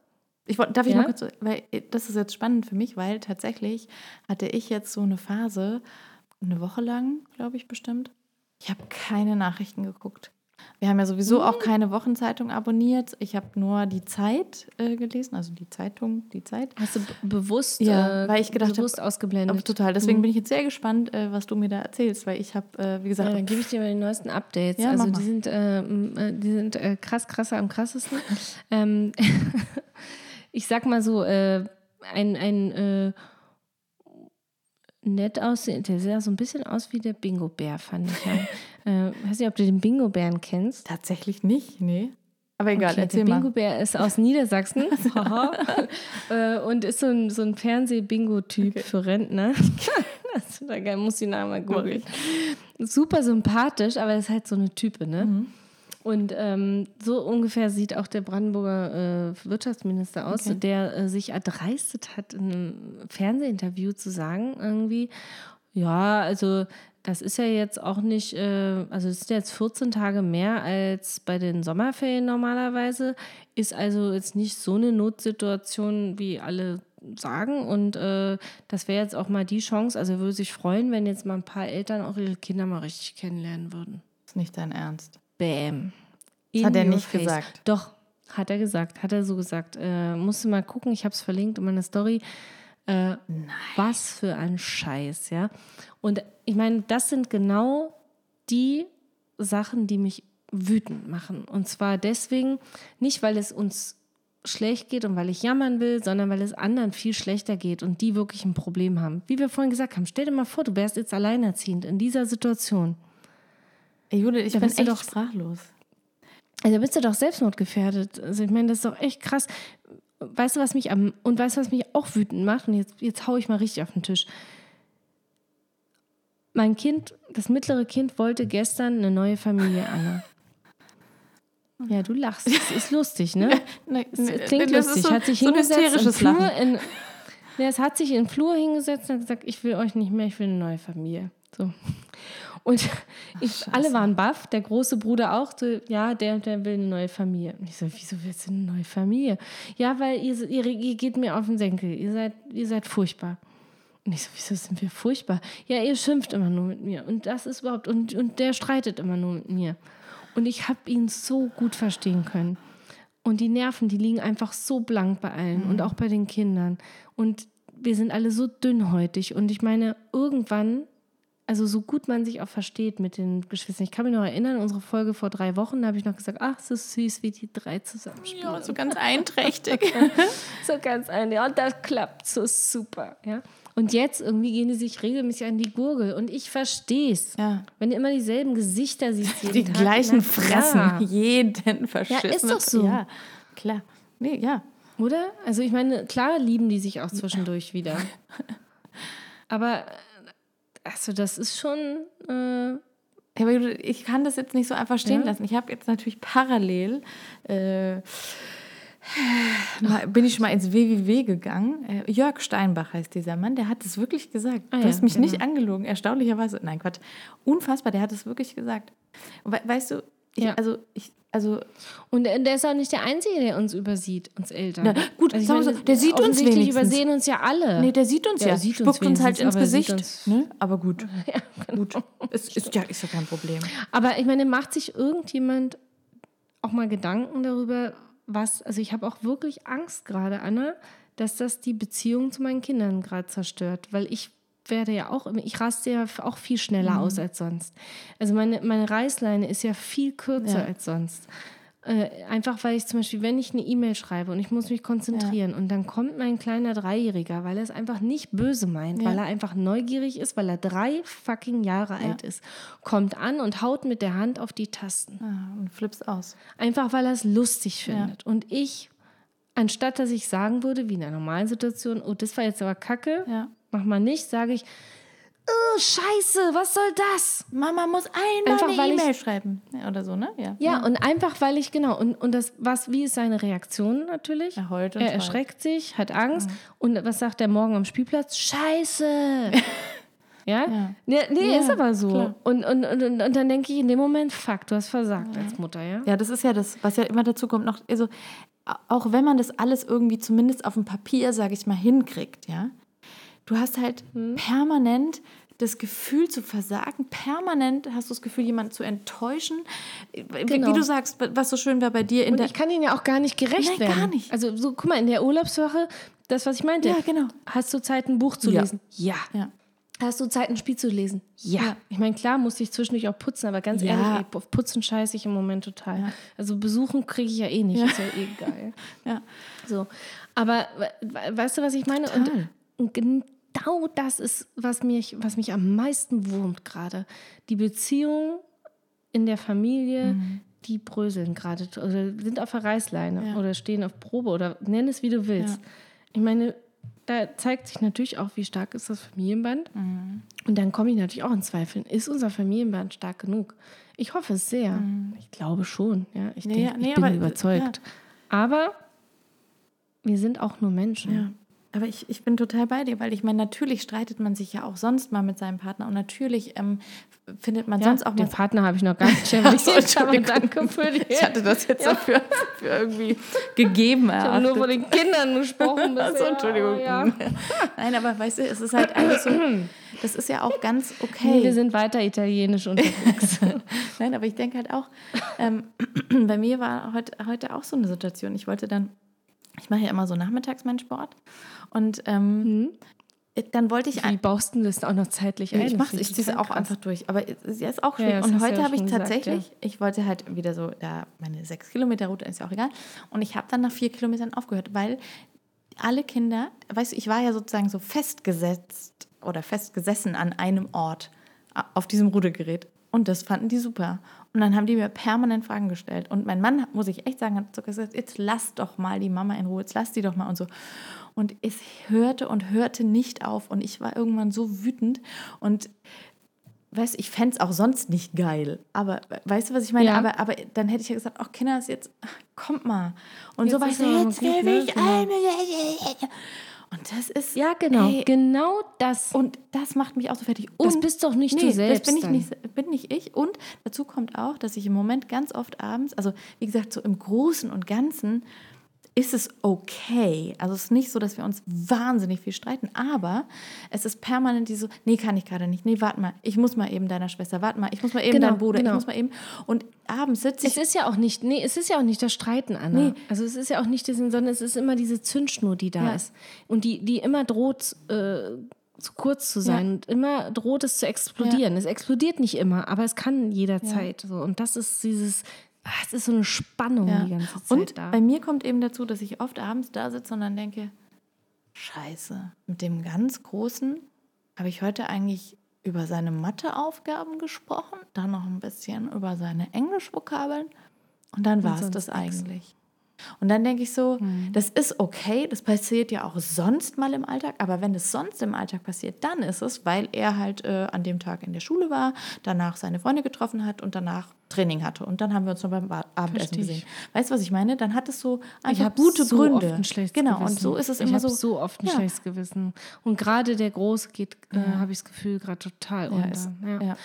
Ich darf ich Ja? noch kurz, weil äh, das ist jetzt spannend für mich, weil tatsächlich hatte ich jetzt so eine Phase, eine Woche lang, glaube ich bestimmt. Ich habe keine Nachrichten geguckt. Wir haben ja sowieso Mhm. auch keine Wochenzeitung abonniert. Ich habe nur die Zeit äh, gelesen, also die Zeitung, die Zeit. Hast du bewusst, Ja, äh, weil ich gedacht hab- bewusst ausgeblendet? Aber total. Deswegen bin ich jetzt sehr gespannt, äh, was du mir da erzählst, weil ich habe, äh, wie gesagt, Ja, dann gebe ich dir mal die neuesten Updates. Ja, also die sind, äh, m, äh, die sind äh, krass, krasser am krassesten. ähm, ich sag mal so, ein, ein nett aussehen, der sah so ein bisschen aus wie der Bingo-Bär, fand ich. Äh, weiß nicht, ob du den Bingo-Bären kennst. tatsächlich nicht, nee. Aber egal, Okay, erzähl der mal. Bingo-Bär ist aus Niedersachsen äh, und ist so ein, so ein Fernseh-Bingo-Typ für Rentner. das ist geil, muss die Namen mal googeln. Super sympathisch, aber ist halt so eine Type, ne? Mhm. Und ähm, so ungefähr sieht auch der Brandenburger äh, Wirtschaftsminister aus, Okay. der äh, sich erdreistet hat, in einem Fernsehinterview zu sagen, irgendwie, ja, also das ist ja jetzt auch nicht, äh, also es sind jetzt 14 Tage mehr als bei den Sommerferien normalerweise, ist also jetzt nicht so eine Notsituation, wie alle sagen. Und äh, das wäre jetzt auch mal die Chance, also würde sich freuen, wenn jetzt mal ein paar Eltern auch ihre Kinder mal richtig kennenlernen würden. ist nicht dein Ernst. Bäm. Das hat er nicht face. gesagt. Doch, hat er gesagt, hat er so gesagt. Äh, musst du mal gucken, ich habe es verlinkt in meiner Story. Äh, was für ein Scheiß, ja. Und ich meine, das sind genau die Sachen, die mich wütend machen. Und zwar deswegen, nicht weil es uns schlecht geht und weil ich jammern will, sondern weil es anderen viel schlechter geht und die wirklich ein Problem haben. Wie wir vorhin gesagt haben, stell dir mal vor, du wärst jetzt alleinerziehend in dieser Situation. Ey, Judith, ich Da bin echt doch- sprachlos. Also bist du doch selbstmordgefährdet. Also ich meine, das ist doch echt krass. Weißt du, was mich am und weißt du, was mich auch wütend macht? Und jetzt, jetzt hau ich mal richtig auf den Tisch. Mein Kind, das mittlere Kind, wollte gestern eine neue Familie, Anna. Ja, du lachst. Es ist lustig, ne? Nee, klingt das lustig. So, hat sich so hingesetzt im Flur in, es hat sich in den Flur hingesetzt und hat gesagt, ich will euch nicht mehr, ich will eine neue Familie. So. Und ich, alle waren baff, der große Bruder auch, so, ja, der der will eine neue Familie. Und ich so, wieso willst du eine neue Familie? Ja, weil ihr, ihr, ihr geht mir auf den Senkel, ihr seid, ihr seid furchtbar. Und ich so, wieso sind wir furchtbar? Ja, ihr schimpft immer nur mit mir. Und das ist überhaupt, und, und der streitet immer nur mit mir. Und ich habe ihn so gut verstehen können. Und die Nerven, die liegen einfach so blank bei allen und auch bei den Kindern. Und wir sind alle so dünnhäutig. Und ich meine, irgendwann, also so gut man sich auch versteht mit den Geschwistern. Ich kann mich noch erinnern, unsere Folge vor drei Wochen, da habe ich noch gesagt, ach, so süß, wie die drei zusammenspielen. Ja, so ganz einträchtig. So ganz ein, ja, und das klappt so super, ja. Und jetzt irgendwie gehen die sich regelmäßig an die Gurgel und ich verstehe es. Ja. Wenn du immer dieselben Gesichter siehst, jeden Die Tag, gleichen na Fressen. klar. Jeden verschissen. ist doch so. Ja, klar. Nee, ja. Oder? Also ich meine, klar lieben die sich auch zwischendurch wieder. Aber also das ist schon äh, Ja, aber ich kann das jetzt nicht so einfach stehen Ja. lassen. Ich habe jetzt natürlich parallel, äh, mal, bin ich schon mal ins WWW gegangen. Äh, Jörg Steinbach heißt dieser Mann, der hat es wirklich gesagt. Ah du hast mich genau. nicht angelogen, erstaunlicherweise. Nein, Quatsch. Unfassbar, der hat es wirklich gesagt. We weißt du, ich, Ja. also, ich, also und der der ist auch nicht der Einzige, der uns übersieht, uns Eltern. Na, gut, wir meine, so, der sieht uns wenigstens. übersehen uns ja alle. Nee, der sieht uns Ja, ja. sieht uns uns halt ins Gesicht. uns- Ne? Aber gut. Gut. Ist, ist, ja, ist ja kein Problem. Aber ich meine, macht sich irgendjemand auch mal Gedanken darüber, was, also ich habe auch wirklich Angst gerade, Anna, dass das die Beziehung zu meinen Kindern gerade zerstört, weil ich werde ja auch, ich raste ja auch viel schneller aus als sonst. Also meine, meine Reißleine ist ja viel kürzer Ja. als sonst. Äh, einfach weil ich zum Beispiel, wenn ich eine E-Mail schreibe und ich muss mich konzentrieren und dann kommt mein kleiner Dreijähriger, weil er es einfach nicht böse meint, Ja. weil er einfach neugierig ist, weil er drei fucking Jahre alt ist, kommt an und haut mit der Hand auf die Tasten. Ah, und flippst aus. Einfach weil er es lustig findet. Und ich, anstatt dass ich sagen würde, wie in einer normalen Situation, oh, das war jetzt aber kacke, Ja. mach mal nicht, sage ich, oh, scheiße, was soll das? Mama muss einmal Einfach, eine E-Mail schreiben. Ja, oder so, ne? Ja. Ja, und einfach, weil ich, genau, und, und das, was, wie ist seine Reaktion natürlich? Er heult und Er erschreckt sich, hat Angst. Und was sagt er morgen am Spielplatz? Scheiße! Ja? Ja. Nee, nee Ja, ist aber so. und, und, und, und dann denke ich in dem Moment, fuck, du hast versagt als Mutter, ja? Ja, das ist ja das, was ja immer dazu kommt. Noch, also, auch wenn man das alles irgendwie zumindest auf dem Papier, sage ich mal, hinkriegt, ja. Du hast halt Hm. permanent das Gefühl zu versagen. Permanent hast du das Gefühl, jemanden zu enttäuschen. Wie, Genau. wie du sagst, was so schön war bei dir in Und der. ich kann ihnen ja auch gar nicht gerecht Nein, werden. gar nicht. Also so, guck mal, in der Urlaubswoche, das, was ich meinte. Ja, genau. Hast du Zeit, ein Buch zu Ja. lesen? Ja. Ja. Hast du Zeit, ein Spiel zu lesen? Ja. Ja. Ich meine, klar musste ich zwischendurch auch putzen, aber ganz ehrlich, auf Putzen scheiße ich im Moment total. Also besuchen kriege ich ja eh nicht, ist ja eh geil. Ja. So. Aber we- we- weißt du, was ich meine? Total. Und genau das ist, was mich, was mich am meisten wurmt gerade. Die Beziehung in der Familie, die bröseln gerade oder sind auf der Reißleine Mhm. Ja. oder stehen auf Probe oder nenn es wie du willst. Ja. Ich meine, da zeigt sich natürlich auch, wie stark ist das Familienband. Mhm. Und dann komme ich natürlich auch in Zweifeln. Ist unser Familienband stark genug? Ich hoffe es sehr. Ich glaube schon. Ja, ich, Mhm. Nee, denk, nee, ich bin aber- überzeugt. Aber wir sind auch nur Menschen. Ja. Aber ich, ich bin total bei dir, weil ich meine, natürlich streitet man sich ja auch sonst mal mit seinem Partner und natürlich ähm, findet man Ja, sonst auch den mal. Partner habe ich noch gar nicht erwähnt, so, aber danke für die. Ich hatte das jetzt so für, für irgendwie gegeben. Ich habe nur von den Kindern gesprochen. Bisher, Entschuldigung. Ja. Nein, aber weißt du, es ist halt einfach so, das ist ja auch ganz okay. wir sind weiter italienisch unterwegs. Nein, aber ich denke halt auch, ähm, bei mir war heute, heute auch so eine Situation. Ich wollte dann, ich mache ja immer so nachmittags meinen Sport und ähm, dann wollte ich Wie baust du das auch noch zeitlich ein? ich finde ich ziehe es auch krass. einfach durch. Aber es ist auch Ja, schwierig. ja, und heute ja habe ich gesagt, tatsächlich, ich wollte halt wieder so, da meine sechs Kilometer Route ist ja auch egal. Und ich habe dann nach vier Kilometern aufgehört, weil alle Kinder, weißt du, ich war ja sozusagen so festgesetzt oder festgesessen an einem Ort auf diesem Rudergerät. Und das fanden die super. Und dann haben die mir permanent Fragen gestellt. Und mein Mann, muss ich echt sagen, hat sogar gesagt, jetzt lass doch mal die Mama in Ruhe, jetzt lass die doch mal und so. Und es hörte und hörte nicht auf. Und ich war irgendwann so wütend. Und weißt ich fände es auch sonst nicht geil. Aber weißt du, was ich meine? Ja. Aber, aber dann hätte ich ja gesagt, ach Kinder, jetzt kommt mal. Und so Jetzt war ich so, jetzt will ne? ich Genau. Und das ist. Ja, genau. Ey, Genau das. und das macht mich auch so fertig. Das Und, bist doch nicht nee, du selbst. Das bin ich, nicht, bin nicht ich. Und dazu kommt auch, dass ich im Moment ganz oft abends, also wie gesagt, so im Großen und Ganzen ist es okay. Also es ist nicht so, dass wir uns wahnsinnig viel streiten, aber es ist permanent diese, nee, kann ich gerade nicht, nee, warte mal, ich muss mal eben deiner Schwester, warte mal, ich muss mal eben Genau, deinem Bruder, genau. ich muss mal eben. Und abends sitze Es ich. ist ja auch nicht, nee, es ist ja auch nicht das Streiten, Anna. Nee. Also es ist ja auch nicht das, sondern es ist immer diese Zündschnur, die da Ja. ist. Und die, die immer droht, äh, zu kurz zu sein Ja. und immer droht es zu explodieren. Es explodiert nicht immer, aber es kann jederzeit. So. Und das ist dieses, es ist so eine Spannung Ja. die ganze Zeit Und da. bei mir kommt eben dazu, dass ich oft abends da sitze und dann denke, scheiße, mit dem ganz Großen habe ich heute eigentlich über seine Matheaufgaben gesprochen, dann noch ein bisschen über seine Englischvokabeln und dann war es das eigentlich. Und dann denke ich so, Hm. das ist okay, das passiert ja auch sonst mal im Alltag, aber wenn es sonst im Alltag passiert, dann ist es, weil er halt äh, an dem Tag in der Schule war, danach seine Freunde getroffen hat und danach Training hatte. Und dann haben wir uns noch beim Abendessen ich. gesehen. Weißt du, was ich meine? Dann hat es so ich einfach habe gute so Gründe. Oft ein schlechtes genau, Gewissen. und so ist es ich immer so. so oft ein Ja. schlechtes Gewissen. Und gerade der Große geht, äh, habe ich das Gefühl, gerade total Ja, unter. ist, ja. ja.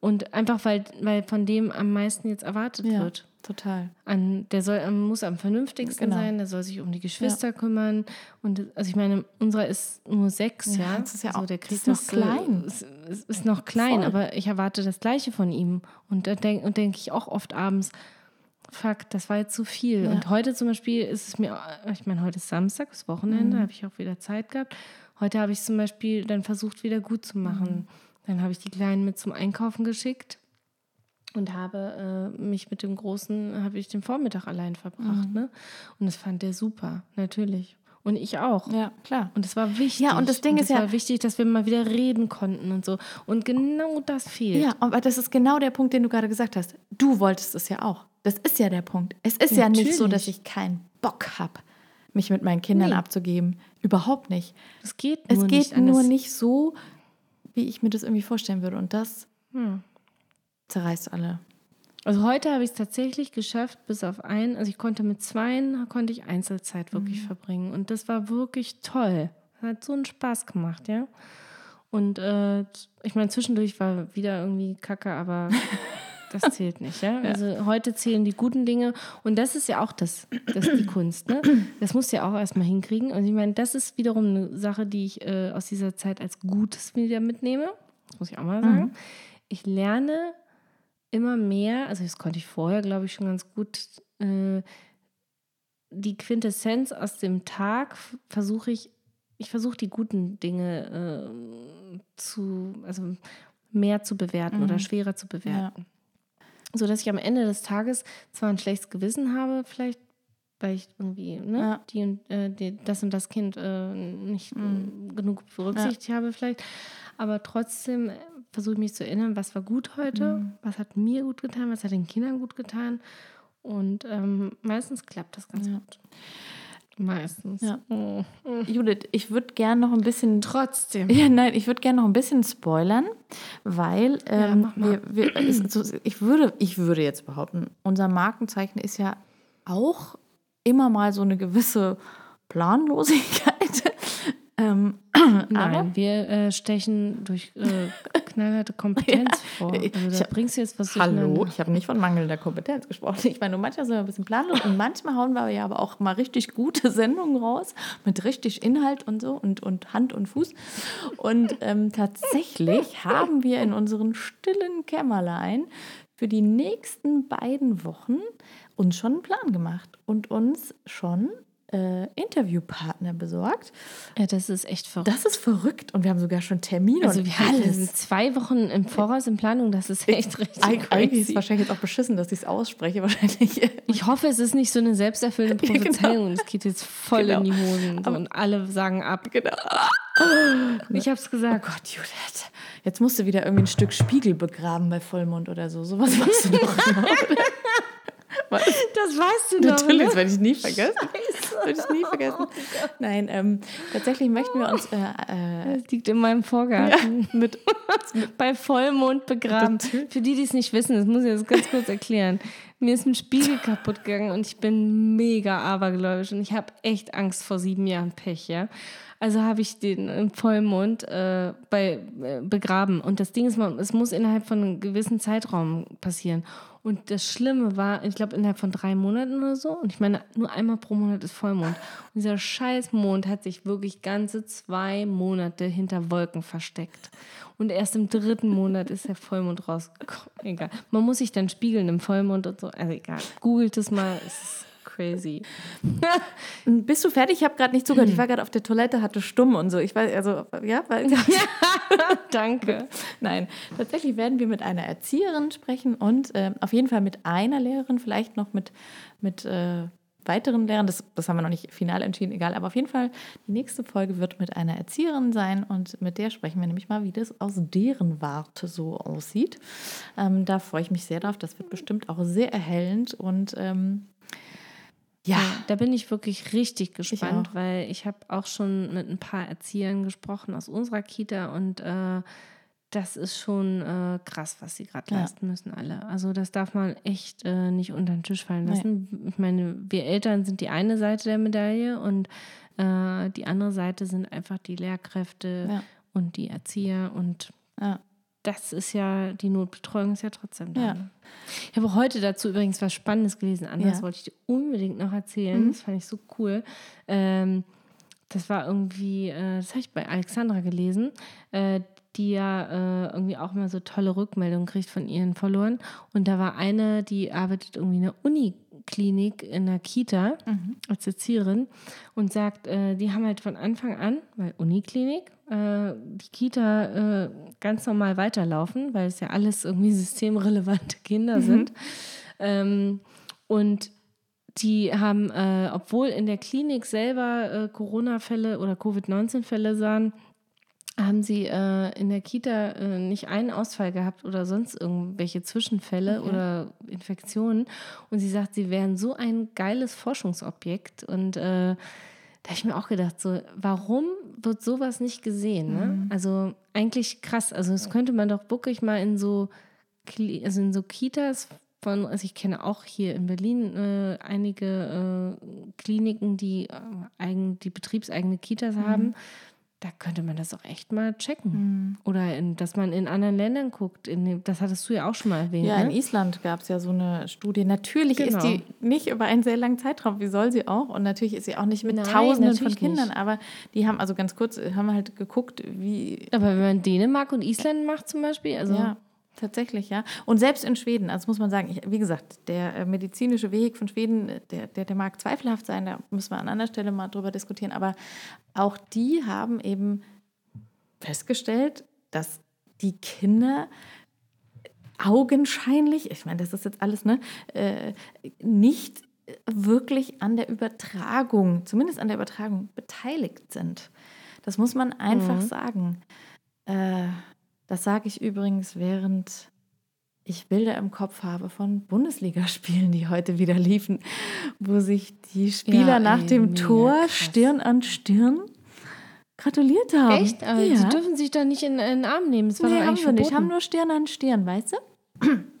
Und einfach, weil, weil von dem am meisten jetzt erwartet ja, wird. Total. An, der soll, muss am vernünftigsten Genau. sein, der soll sich um die Geschwister kümmern. Und also ich meine, unserer ist nur sechs, Ja, ja. das ist ja also auch- der das kriegt ist noch klein. Äh, ist, ist, ist noch klein, Voll. aber ich erwarte das Gleiche von ihm. Und da denke denk ich auch oft abends, fuck, das war jetzt zu viel. Ja. Und heute zum Beispiel ist es mir, ich meine, heute ist Samstag, das Wochenende, Mhm. habe ich auch wieder Zeit gehabt. Heute habe ich zum Beispiel dann versucht, wieder gut zu machen. Mhm. Dann habe ich die Kleinen mit zum Einkaufen geschickt und habe äh, mich mit dem Großen, habe ich den Vormittag allein verbracht. Mhm. Ne? Und das fand der super, natürlich. Und ich auch. Ja, klar. Und es war wichtig. Ja, und das Ding und ist es ja- war wichtig, dass wir mal wieder reden konnten und so. Und genau das fehlt. Ja, aber das ist genau der Punkt, den du gerade gesagt hast. Du wolltest es ja auch. Das ist ja der Punkt. Es ist ja nicht so, dass ich keinen Bock habe, mich mit meinen Kindern Nee. abzugeben. Überhaupt nicht. Es geht Es nur geht nicht anders. nur nicht so, wie ich mir das irgendwie vorstellen würde. Und das Hm. Zerreißt alle. Also heute habe ich es tatsächlich geschafft, bis auf einen. Also ich konnte mit zweien, konnte ich Einzelzeit wirklich verbringen. Und das war wirklich toll. Hat so einen Spaß gemacht, ja. Und äh, ich meine, zwischendurch war wieder irgendwie Kacke, aber das zählt nicht, ja. Also heute zählen die guten Dinge. Und das ist ja auch das, das die Kunst, ne? Das musst du ja auch erstmal hinkriegen. Und ich meine, das ist wiederum eine Sache, die ich äh, aus dieser Zeit als Gutes wieder mitnehme. muss ich auch mal sagen. Ich lerne immer mehr, also das konnte ich vorher, glaube ich, schon ganz gut, äh, die Quintessenz aus dem Tag versuche ich, ich versuche die guten Dinge äh, zu, also mehr zu bewerten oder schwerer zu bewerten. So dass ich am Ende des Tages zwar ein schlechtes Gewissen habe, vielleicht, weil ich irgendwie ne, Ja. die und, äh, die, das und das Kind äh, nicht äh, genug berücksichtigt habe, vielleicht. Aber trotzdem äh, versuche ich mich zu erinnern, was war gut heute, was hat mir gut getan, was hat den Kindern gut getan. Und ähm, meistens klappt das ganz gut. Meistens. Ja. Oh. Judith, ich würde gerne noch ein bisschen Trotzdem. Ja, nein, ich würde gerne noch ein bisschen spoilern, weil ähm, mal. wir, wir, so, ich, würde, ich würde jetzt behaupten, unser Markenzeichen ist ja auch immer mal so eine gewisse Planlosigkeit. Ähm, Nein, wir äh, stechen durch äh, knallharte Kompetenz vor. ich- Also, ich da hab- bringst du jetzt was Hallo, ich habe nicht von mangelnder Kompetenz gesprochen. Ich meine, manchmal sind wir ein bisschen planlos und manchmal hauen wir ja aber auch mal richtig gute Sendungen raus mit richtig Inhalt und so und, und Hand und Fuß. Und ähm, tatsächlich haben wir in unseren stillen Kämmerlein für die nächsten beiden Wochen uns schon einen Plan gemacht und uns schon äh, Interviewpartner besorgt. Ja, das ist echt verrückt. Das ist verrückt und wir haben sogar schon Termine also und wir haben- alles. sind zwei Wochen im Voraus in Planung, das ist echt richtig Eig eigentlich ist es wahrscheinlich jetzt auch beschissen, dass ich es ausspreche. Wahrscheinlich. Ich hoffe, es ist nicht so eine selbsterfüllende genau. Prophezeiung und es geht jetzt voll Genau. in die Hosen so, und alle sagen ab. Genau. Ich habe es Oh gesagt. Gott, Judith. Jetzt musst du wieder irgendwie ein Stück Spiegel begraben bei Vollmond oder so. Sowas machst du doch. Das weißt du doch. Natürlich, das ne? werde ich nie vergessen. Das werde ich nie vergessen. Nein, ähm, tatsächlich möchten wir uns äh, äh, Das liegt in meinem Vorgarten. mit Bei Vollmond begraben. Für die, die es nicht wissen, das muss ich jetzt ganz kurz erklären. Mir ist ein Spiegel kaputt gegangen und ich bin mega abergläubisch und ich habe echt Angst vor sieben Jahren Pech, ja. Also habe ich den im Vollmond äh, bei, äh, begraben. Und das Ding ist, man, es muss innerhalb von einem gewissen Zeitraum passieren. Und das Schlimme war, ich glaube, innerhalb von drei Monaten oder so. Und ich meine, nur einmal pro Monat ist Vollmond. Und dieser scheiß Mond hat sich wirklich ganze zwei Monate hinter Wolken versteckt. Und erst im dritten Monat ist der Vollmond rausgekommen. Egal. Man muss sich dann spiegeln im Vollmond und so. Also egal. Googelt es mal. Es ist crazy. Bist du fertig? Ich habe gerade nicht zugehört. Ich war gerade auf der Toilette, hatte stumm und so. Ich weiß, also, ja, weil, Danke. Nein, tatsächlich werden wir mit einer Erzieherin sprechen und äh, auf jeden Fall mit einer Lehrerin, vielleicht noch mit, mit äh, weiteren Lehrern. Das, das haben wir noch nicht final entschieden, egal. Aber auf jeden Fall, die nächste Folge wird mit einer Erzieherin sein und mit der sprechen wir nämlich mal, wie das aus deren Warte so aussieht. Ähm, da freue ich mich sehr drauf. Das wird bestimmt auch sehr erhellend und ähm, ja. Da bin ich wirklich richtig gespannt, auch. weil ich habe auch schon mit ein paar Erziehern gesprochen aus unserer Kita und äh, das ist schon äh, krass, was sie gerade Ja. leisten müssen alle. Also das darf man echt äh, nicht unter den Tisch fallen lassen. Ich meine, wir Eltern sind die eine Seite der Medaille und äh, die andere Seite sind einfach die Lehrkräfte Ja. und die Erzieher und Ja. Das ist ja, die Notbetreuung ist ja trotzdem da. Ja. ne? Ich habe heute dazu übrigens was Spannendes gelesen. Anders Ja. Mhm. wollte ich dir unbedingt noch erzählen. Das fand ich so cool. Ähm, das war irgendwie, äh, das habe ich bei Alexandra gelesen, äh, die ja äh, irgendwie auch mal so tolle Rückmeldungen kriegt von ihren Followern. Und da war eine, die arbeitet irgendwie in der Uniklinik in der Kita als Erzieherin und sagt, äh, die haben halt von Anfang an, weil Uniklinik, äh, die Kita äh, ganz normal weiterlaufen, weil es ja alles irgendwie systemrelevante Kinder sind. Ähm, und die haben, äh, obwohl in der Klinik selber äh, Corona-Fälle oder Covid-19-Fälle sahen, haben sie äh, in der Kita äh, nicht einen Ausfall gehabt oder sonst irgendwelche Zwischenfälle oder Infektionen. Und sie sagt, sie wären so ein geiles Forschungsobjekt. Und äh, da habe ich mir auch gedacht, so, warum wird sowas nicht gesehen? Ne? Also eigentlich krass. Also das könnte man doch wirklich mal in so, also in so Kitas von, also ich kenne auch hier in Berlin äh, einige äh, Kliniken, die, äh, eigen, die betriebseigene Kitas haben da könnte man das auch echt mal checken. Mhm. Oder in, dass man in anderen Ländern guckt. In, das hattest du ja auch schon mal erwähnt. Ja, in ne? Island gab es ja so eine Studie. Natürlich ist Genau. die nicht über einen sehr langen Zeitraum, wie soll sie auch? Und natürlich ist sie auch nicht mit Nein, Tausenden von Kindern, nicht. aber die haben also ganz kurz, haben halt geguckt, wie. Aber wenn man Dänemark und Island macht zum Beispiel, also Ja, tatsächlich, ja. Und selbst in Schweden, also muss man sagen, ich, wie gesagt, der äh, medizinische Weg von Schweden, der, der, der mag zweifelhaft sein, da müssen wir an anderer Stelle mal drüber diskutieren, aber auch die haben eben festgestellt, dass die Kinder augenscheinlich, ich meine, das ist jetzt alles, ne, äh, nicht wirklich an der Übertragung, zumindest an der Übertragung, beteiligt sind. Das muss man einfach sagen. Äh, das sage ich übrigens, während ich Bilder im Kopf habe von Bundesligaspielen, die heute wieder liefen, wo sich die Spieler Ja, nach ey, dem mega Tor krass. Stirn an Stirn gratuliert haben. echt? Aber ja. sie dürfen sich doch nicht in, in den Arm nehmen. Das war Nee, doch haben wir nicht. Haben nur Stirn an Stirn, weißt du?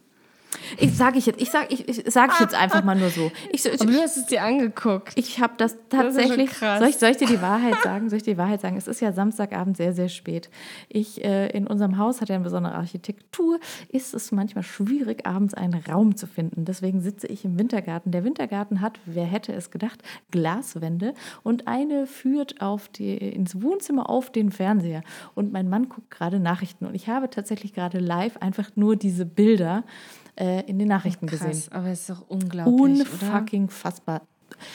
Ich sage ich jetzt, ich sage ich, ich, sag ich jetzt einfach mal nur so. Ich, ich, Aber du hast es dir angeguckt. ich habe das tatsächlich. krass. soll, ich, soll ich dir die Wahrheit sagen? Soll ich dir die Wahrheit sagen? Es ist ja Samstagabend sehr, sehr spät. Ich äh, in unserem Haus hat ja eine besondere Architektur. Ist es manchmal schwierig, abends einen Raum zu finden. Deswegen sitze ich im Wintergarten. Der Wintergarten hat, wer hätte es gedacht, Glaswände und eine führt auf die, ins Wohnzimmer auf den Fernseher. Und mein Mann guckt gerade Nachrichten und ich habe tatsächlich gerade live einfach nur diese Bilder äh, in den Nachrichten gesehen. Krass, aber es ist doch unglaublich, oder? Unfucking fassbar.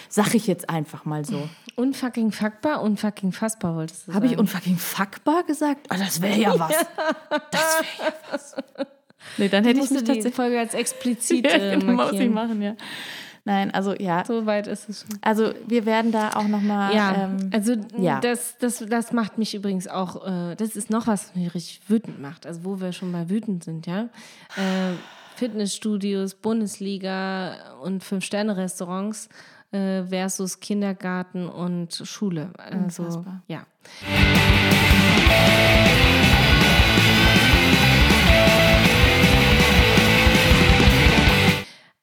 Sag ich jetzt einfach mal so. Unfucking fuckbar, unfucking fassbar wolltest du Habe ich sagen. unfucking fuckbar gesagt? Oh, das wäre ja was. Das wäre ja was. Nee, dann hätte ich mich die tatsächlich. Folge als explizit Ja, äh, genau, muss ich machen, ja. Nein, also ja. So weit ist es schon. Also wir werden da auch nochmal. Ja, ähm, also ja. Das, das, das macht mich übrigens auch, äh, das ist noch was, was mich richtig wütend macht. Also wo wir schon mal wütend sind, ja. Äh, Fitnessstudios, Bundesliga und Fünf-Sterne-Restaurants äh, versus Kindergarten und Schule. Also, Unfassbar. ja.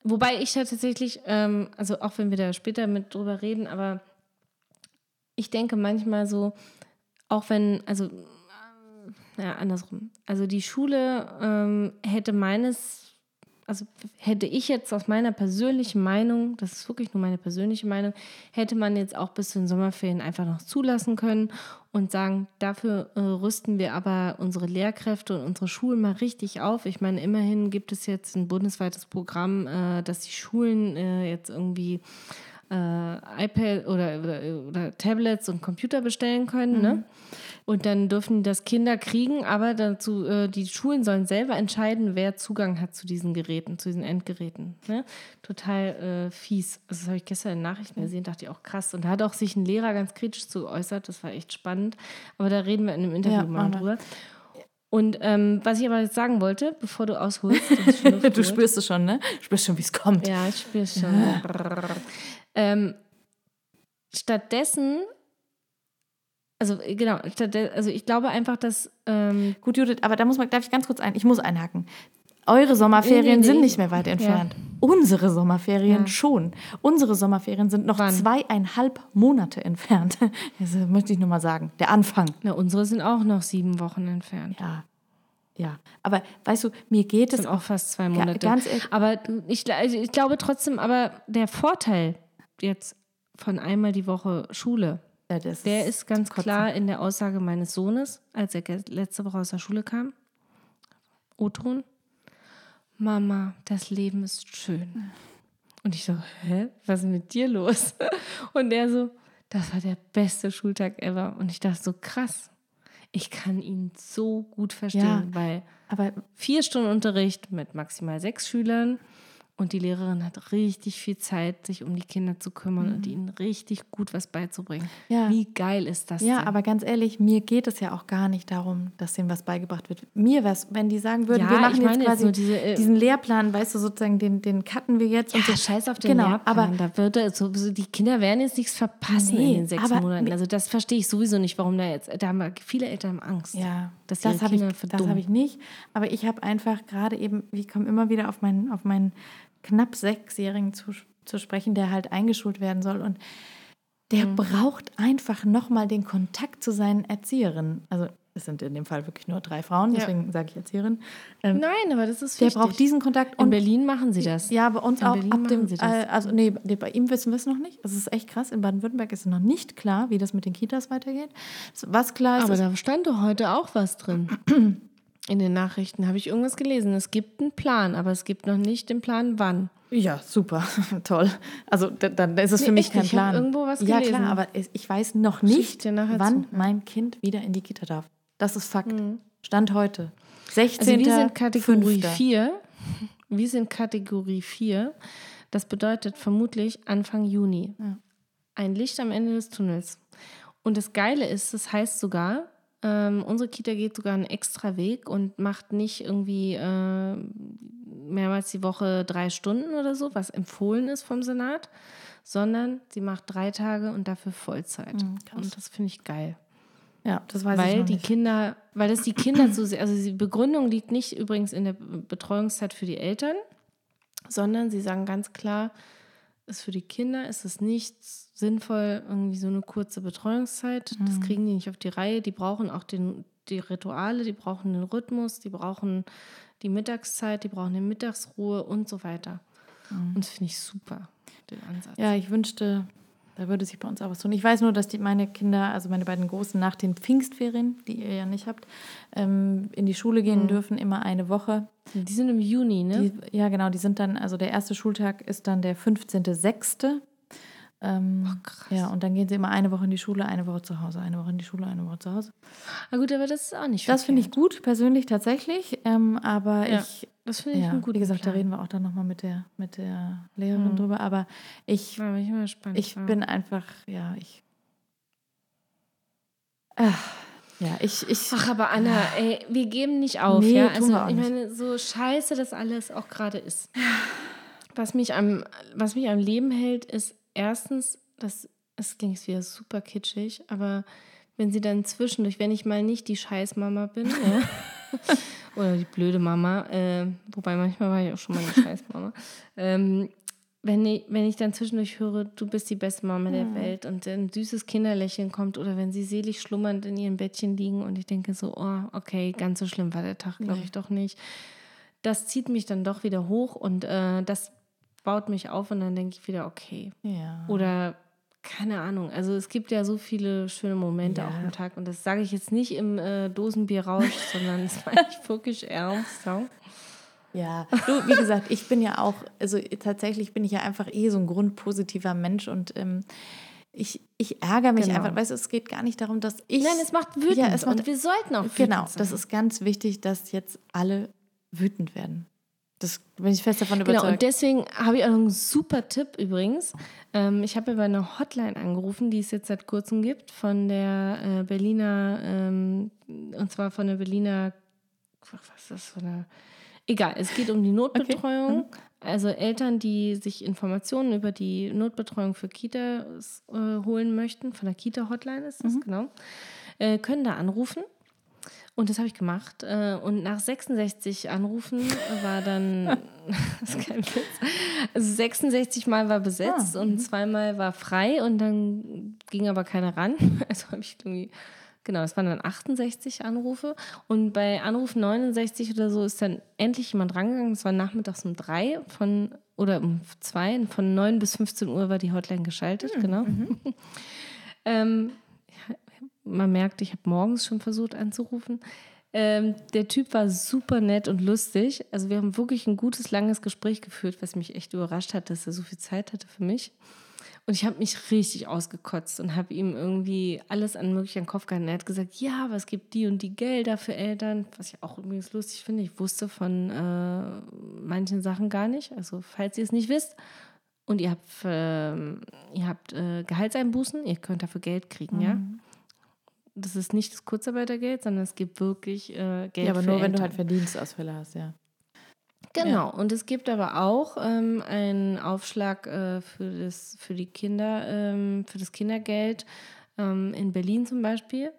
Wobei ich ja tatsächlich, ähm, also auch wenn wir da später mit drüber reden, aber ich denke manchmal so, auch wenn, also, äh, ja, andersrum. Also die Schule ähm, hätte meines, also hätte ich jetzt aus meiner persönlichen Meinung, das ist wirklich nur meine persönliche Meinung, hätte man jetzt auch bis zu den Sommerferien einfach noch zulassen können und sagen, dafür äh, rüsten wir aber unsere Lehrkräfte und unsere Schulen mal richtig auf. Ich meine, immerhin gibt es jetzt ein bundesweites Programm, äh, dass die Schulen äh, jetzt irgendwie äh, iPad oder, oder, oder Tablets und Computer bestellen können. Ne? Und dann dürfen das Kinder kriegen, aber dazu, äh, die Schulen sollen selber entscheiden, wer Zugang hat zu diesen Geräten, zu diesen Endgeräten. Ne? Total äh, fies. Also das habe ich gestern in den Nachrichten gesehen, dachte ich auch krass. Und da hat auch sich ein Lehrer ganz kritisch zu geäußert, das war echt spannend. Aber da reden wir in einem Interview Ja, mal drüber. Und ähm, was ich aber jetzt sagen wollte, bevor du ausholst, du spürst es schon, ne? Du spürst schon, wie es kommt. Ja, ich spüre es schon. Ähm, stattdessen, also äh, genau, also ich glaube einfach, dass ähm, Gut, Judith, aber da muss man, darf ich ganz kurz ein, ich muss einhaken. Eure Sommerferien Nee, nee, sind nee. nicht mehr weit entfernt. Unsere Sommerferien Ja. schon. Unsere Sommerferien sind noch Wann? zweieinhalb Monate entfernt. Das möchte ich nur mal sagen. Der Anfang. na, unsere sind auch noch sieben Wochen entfernt. Ja. Ja. Aber weißt du, mir geht Das es sind auch fast zwei Monate. ganz ehrlich- aber ich, also ich glaube trotzdem, aber der Vorteil jetzt von einmal die Woche Schule, Ja, der ist ganz zum Kotzen. klar in der Aussage meines Sohnes, als er letzte Woche aus der Schule kam. O-Ton. Mama, das Leben ist schön. Und ich so, hä? Was ist mit dir los? Und er so, das war der beste Schultag ever. Und ich dachte so, krass. Ich kann ihn so gut verstehen, Ja. weil Aber vier Stunden Unterricht mit maximal sechs Schülern und die Lehrerin hat richtig viel Zeit, sich um die Kinder zu kümmern und ihnen richtig gut was beizubringen. Mhm. Ja. Wie geil ist das Ja, denn? aber ganz ehrlich, mir geht es ja auch gar nicht darum, dass dem was beigebracht wird. Mir wäre es, wenn die sagen würden, Ja, wir machen jetzt jetzt quasi nur diese, äh, diesen Lehrplan, weißt du, sozusagen, den, den cutten wir jetzt. und Ja, so. scheiß auf den genau, Lehrplan. aber da wird sowieso, die Kinder werden jetzt nichts verpassen Nee, in den sechs Monaten. Also das verstehe ich sowieso nicht, warum da jetzt, da haben viele Eltern Angst. Ja, dass das habe ich, das hab ich nicht. Aber ich habe einfach gerade eben, ich komme immer wieder auf meinen, auf meinen knapp Sechsjährigen zu, zu sprechen, der halt eingeschult werden soll. Und der braucht einfach nochmal den Kontakt zu seinen Erzieherinnen. Also es sind in dem Fall wirklich nur drei Frauen, Ja. deswegen sage ich Erzieherin. Ähm, Nein, aber das ist der wichtig. braucht diesen Kontakt. In Berlin machen sie das. Ja, bei uns In auch Berlin ab dem, das. äh, also nee, bei ihm wissen wir es noch nicht. Es ist echt krass. In Baden-Württemberg ist es noch nicht klar, wie das mit den Kitas weitergeht. Was klar ist, Aber da stand doch heute auch was drin. In den Nachrichten habe ich irgendwas gelesen. Es gibt einen Plan, aber es gibt noch nicht den Plan, wann. ja super, toll. Also da- dann ist es Nee, für mich echt kein. Ich Plan. irgendwo was ja gelesen. klar, aber ich weiß noch nicht, wann zu. mein Kind wieder in die Kita darf. Das ist Fakt. Stand heute. 16. Also wir sind Kategorie 5.. 4. Wir sind Kategorie 4. Das bedeutet vermutlich Anfang Juni. Ein Licht am Ende des Tunnels. Und das Geile ist, das heißt sogar, ähm, unsere Kita geht sogar einen extra Weg und macht nicht irgendwie äh, mehrmals die Woche drei Stunden oder so, was empfohlen ist vom Senat, sondern sie macht drei Tage und dafür Vollzeit. und das finde ich geil Ja, das weiß ich weil noch die nicht. Kinder, weil das die Kinder so sehr, also die Begründung liegt nicht übrigens in der Betreuungszeit für die Eltern, sondern sie sagen ganz klar, ist für die Kinder ist es nicht sinnvoll, irgendwie so eine kurze Betreuungszeit. Das kriegen die nicht auf die Reihe. Die brauchen auch den, die Rituale, die brauchen den Rhythmus, die brauchen die Mittagszeit, die brauchen die Mittagsruhe und so weiter. Und das finde ich super, den Ansatz. Ja, ich wünschte, da würde sich bei uns auch was tun. Ich weiß nur, dass die, meine Kinder, also meine beiden Großen, nach den Pfingstferien, die ihr ja nicht habt, ähm, in die Schule gehen dürfen, immer eine Woche. Die sind im Juni, ne? Die, ja, genau, die sind dann, also der erste Schultag ist dann der 15.06. Ähm, krass. Ja, und dann gehen sie immer eine Woche in die Schule, eine Woche zu Hause, eine Woche in die Schule, eine Woche zu Hause. Ah, gut, aber das ist auch nicht Das finde ich gut, persönlich tatsächlich. Ähm, aber Ja, ich, Das finde ich ja, guten wie gesagt, da Plan. reden wir auch dann nochmal mit der, mit der Lehrerin drüber. Aber ich Da bin ich mal gespannt. Ich ja. bin einfach, ja, ich. Ach, ja, ich, ich. Ach, aber Anna, ey, wir geben nicht auf, Nee, ja? Also, ich meine, so scheiße das alles auch gerade ist. Was mich, am, was mich am Leben hält, ist erstens, das, es klingt wieder super kitschig, aber wenn sie dann zwischendurch, wenn ich mal nicht die Scheißmama bin, ja, oder die blöde Mama, äh, wobei manchmal war ich auch schon mal die Scheißmama, ähm, wenn ich, wenn ich dann zwischendurch höre, du bist die beste Mama der Welt und ein süßes Kinderlächeln kommt oder wenn sie selig schlummernd in ihrem Bettchen liegen und ich denke so, oh, okay, ganz so schlimm war der Tag, glaube ich doch nicht. Das zieht mich dann doch wieder hoch und äh, das baut mich auf und dann denke ich wieder, okay. Ja. Oder keine Ahnung. Also es gibt ja so viele schöne Momente Ja. auch am Tag und das sage ich jetzt nicht im äh, Dosenbierrausch, sondern das meine ich wirklich ernst. Ja. Ja, du, wie gesagt, ich bin ja auch, also tatsächlich bin ich ja einfach eh so ein grundpositiver Mensch und ähm, ich, ich ärgere mich Genau. einfach, weißt du, es geht gar nicht darum, dass ich. Nein, es macht wütend Ja, es macht, und wir sollten auch wütend Genau, sein. das ist ganz wichtig, dass jetzt alle wütend werden. Das bin ich fest davon Genau, überzeugt. und deswegen habe ich auch noch einen super Tipp übrigens. Ähm, ich habe über eine Hotline angerufen, die es jetzt seit kurzem gibt, von der äh, Berliner, ähm, und zwar von der Berliner, was ist das für eine, egal, es geht um die Notbetreuung. Also Eltern, die sich Informationen über die Notbetreuung für Kitas äh, holen möchten, von der Kita-Hotline ist das, genau, äh, können da anrufen. Und das habe ich gemacht. Äh, Und nach 66 Anrufen war dann, das ist kein Witz, also 66 Mal war besetzt und zweimal war frei und dann ging aber keiner ran. Also habe ich irgendwie, genau, es waren dann 68 Anrufe. Und bei Anruf 69 oder so ist dann endlich jemand rangegangen. Es war nachmittags um drei von, oder um zwei, von 9 bis 15 Uhr war die Hotline geschaltet, genau. ähm, man merkt, ich habe morgens schon versucht anzurufen. Ähm, der Typ war super nett und lustig. Also wir haben wirklich ein gutes, langes Gespräch geführt, was mich echt überrascht hat, dass er so viel Zeit hatte für mich. Und ich habe mich richtig ausgekotzt und habe ihm irgendwie alles an möglich Kopf gehalten. Er hat gesagt, ja, aber es gibt die und die Gelder für Eltern, was ich auch übrigens lustig finde. Ich wusste von äh, manchen Sachen gar nicht. Also falls ihr es nicht wisst und ihr habt, ähm, ihr habt äh, Gehaltseinbußen, ihr könnt dafür Geld kriegen, ja. Das ist nicht das Kurzarbeitergeld, sondern es gibt wirklich äh, Geld ja, aber nur wenn du Eltern. halt Verdienstausfälle hast, ja. Genau, und es gibt aber auch ähm, einen Aufschlag äh, für, das, für die Kinder, ähm, für das Kindergeld ähm, in Berlin zum Beispiel.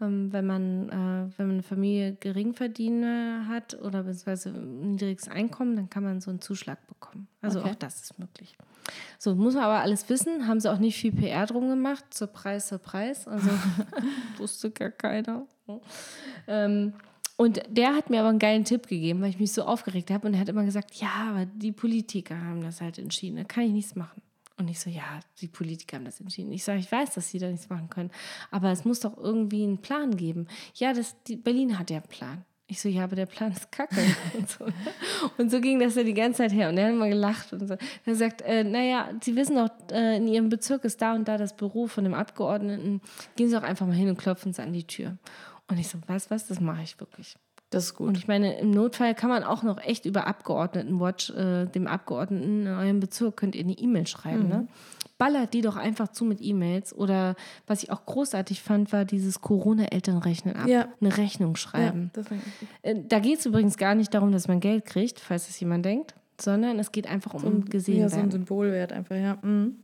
Ähm, wenn, man, äh, wenn man eine Familie Geringverdiener hat oder beziehungsweise ein niedriges Einkommen, dann kann man so einen Zuschlag bekommen. Also Okay. auch das ist möglich. So, muss man aber alles wissen. Haben sie auch nicht viel PR drum gemacht. Zur Preis, zur Preis. Also wusste gar keiner. Ähm, und der hat mir aber einen geilen Tipp gegeben, weil ich mich so aufgeregt habe. Und er hat immer gesagt, ja, aber die Politiker haben das halt entschieden. Da kann ich nichts machen. Und ich so, ja, die Politiker haben das entschieden. Ich sage, ich weiß, dass sie da nichts machen können. Aber es muss doch irgendwie einen Plan geben. Ja, das, die, Berlin hat ja einen Plan. Ich so, ja, aber der Plan ist kacke. und, so. und so ging das ja die ganze Zeit her. Und er hat immer gelacht und so. Er sagt, äh, naja, Sie wissen doch, äh, in Ihrem Bezirk ist da und da das Büro von dem Abgeordneten. Gehen Sie doch einfach mal hin und klopfen Sie an die Tür. Und ich so, weißt was, das mache ich wirklich. Das ist gut. Und ich meine, im Notfall kann man auch noch echt über Abgeordnetenwatch, äh, dem Abgeordneten in eurem Bezirk, könnt ihr eine E-Mail schreiben. Ne? Ballert die doch einfach zu mit E-Mails. Oder was ich auch großartig fand, war dieses Corona-Elternrechnen ab. Ja. Eine Rechnung schreiben. gut. Äh, Da geht es übrigens gar nicht darum, dass man Geld kriegt, falls es jemand denkt, sondern es geht einfach um gesehen ja, so ein werden. Symbolwert einfach, ja. Mhm.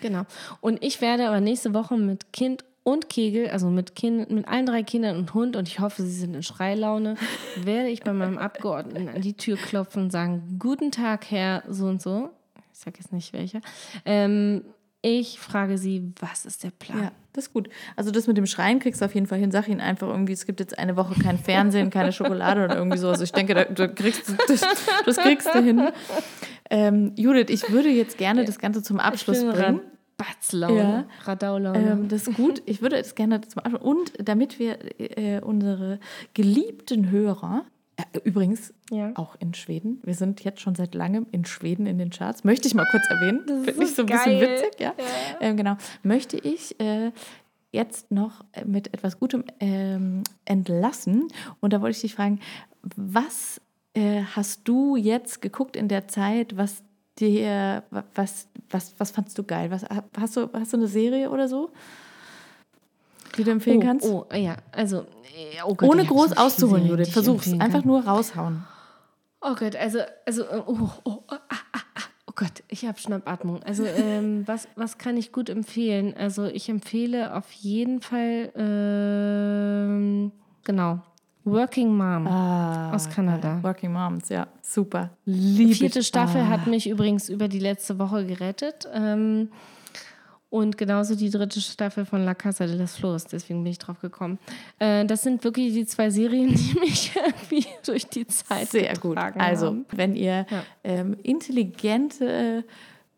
Genau. Und ich werde aber nächste Woche mit Kind und Kegel, also mit, kind, mit allen drei Kindern und Hund, und ich hoffe, sie sind in Schreilaune, werde ich bei meinem Abgeordneten an die Tür klopfen und sagen, guten Tag, Herr so und so. Ich sage jetzt nicht welcher. Ähm, ich frage sie, was ist der Plan? Ja, das ist gut. Also das mit dem Schreien kriegst du auf jeden Fall hin. Sag ihnen einfach irgendwie, es gibt jetzt eine Woche kein Fernsehen, keine Schokolade oder irgendwie so. Also ich denke, da, da kriegst du, das, das kriegst du hin. Ähm, Judith, ich würde jetzt gerne das Ganze zum Abschluss bringen. Batzlaune, Ja. Radaulaune. Ähm, das ist gut. Ich würde es gerne zum Abschluss. Und damit wir äh, unsere geliebten Hörer, äh, übrigens Ja. auch in Schweden, wir sind jetzt schon seit langem in Schweden in den Charts, möchte ich mal kurz erwähnen. Das ist Finde ich so ein bisschen witzig, ja. Ähm, genau. Möchte ich äh, jetzt noch äh, mit etwas Gutem ähm, entlassen. Und da wollte ich dich fragen, was äh, hast du jetzt geguckt in der Zeit, was dir, was, was, was fandst du geil? Was, hast, du, hast du eine Serie oder so, die du empfehlen oh, kannst? oh, ja, also. äh, Oh Gott, Ohne groß auszuholen, Serien, Judith. Versuch's. Einfach kann. nur raushauen. Oh Gott, also, also, äh, oh, oh, oh, ah, ah, ah, oh Gott, ich habe Schnappatmung. Also, ähm, was, was kann ich gut empfehlen? Also, ich empfehle auf jeden Fall, ähm, genau, Working Mom Ah, aus Kanada. geil. Working Moms, ja, super. Liebe Die vierte ich. Staffel Ah. hat mich übrigens über die letzte Woche gerettet. Ähm, und genauso die dritte Staffel von La Casa de las Flores, deswegen bin ich drauf gekommen. Äh, das sind wirklich die zwei Serien, die mich irgendwie durch die Zeit Sehr gut. Also, haben. wenn ihr Ja. ähm, intelligente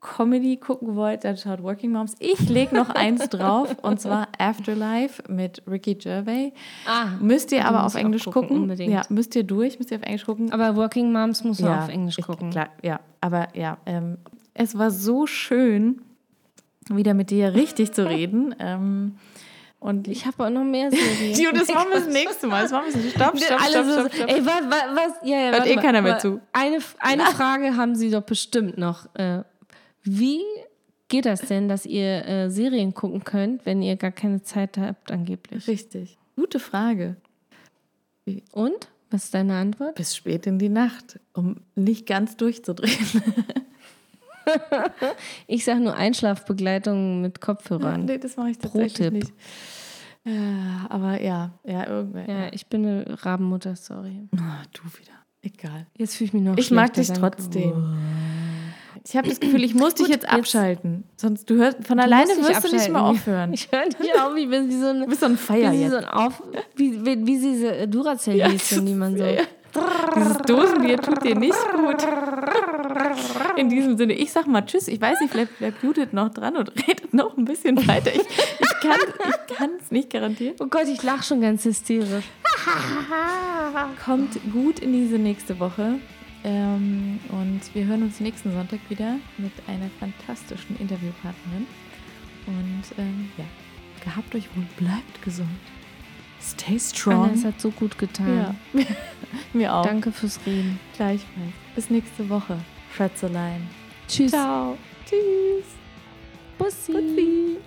Comedy gucken wollt, dann schaut Working Moms. Ich lege noch eins drauf und zwar Afterlife mit Ricky Gervais. Ah, Müsst ihr aber auf ich Englisch gucken, gucken. unbedingt. Ja, müsst ihr durch, müsst ihr auf Englisch gucken. Aber Working Moms muss man auf Englisch ich- gucken. Klar, ja, aber ja, ähm, es war so schön, wieder mit dir richtig zu reden. Ähm, und Ich habe auch noch mehr Serien. Tio, das machen wir das nächste Mal. Das machen wir das Stopp, stopp, stopp, so, stopp, stopp. Ey, was, was, was? Ja, ja, Hört eh keiner mehr zu. Eine, eine Frage haben Sie doch bestimmt noch. Äh, wie geht das denn, dass ihr äh, Serien gucken könnt, wenn ihr gar keine Zeit habt, angeblich? Richtig. Gute Frage. Und? Was ist deine Antwort? Bis spät in die Nacht, um nicht ganz durchzudrehen. Ich sage nur Einschlafbegleitung mit Kopfhörern. nee, das mache ich tatsächlich nicht. Ja, aber ja, ja, irgendwer. Ja, ich bin eine Rabenmutter, sorry. Ah, du wieder. Egal. Jetzt fühle ich mich noch Ich mag dich schlechter, danke. Ich habe das Gefühl, ich muss dich Gut, jetzt jetzt- abschalten. Sonst du hörst von alleine musst dich wirst du nicht mehr aufhören. Ich höre nicht auf, ich bin wie so eine, Du bist so ein Feier wie, jetzt. so ein auf, wie, wie, wie diese Duracell-Häschen, die man so... Ja, ja. Dieses Dosenbier tut dir nicht gut. In diesem Sinne, ich sag mal Tschüss. Ich weiß nicht, vielleicht bleibt Judith noch dran und redet noch ein bisschen weiter. Ich, ich kann es nicht garantieren. Oh Gott, ich lache schon ganz hysterisch. Kommt gut in diese nächste Woche. Ähm, und wir hören uns nächsten Sonntag wieder mit einer fantastischen Interviewpartnerin. Und ähm, ja, gehabt euch wohl, bleibt gesund. Stay Anna, strong. es hat so gut getan. Ja, mir auch. Danke fürs Reden. Gleichfalls. Bis nächste Woche. Fred's allein. Tschüss. Ciao. Tschüss. Bussi. Bussi.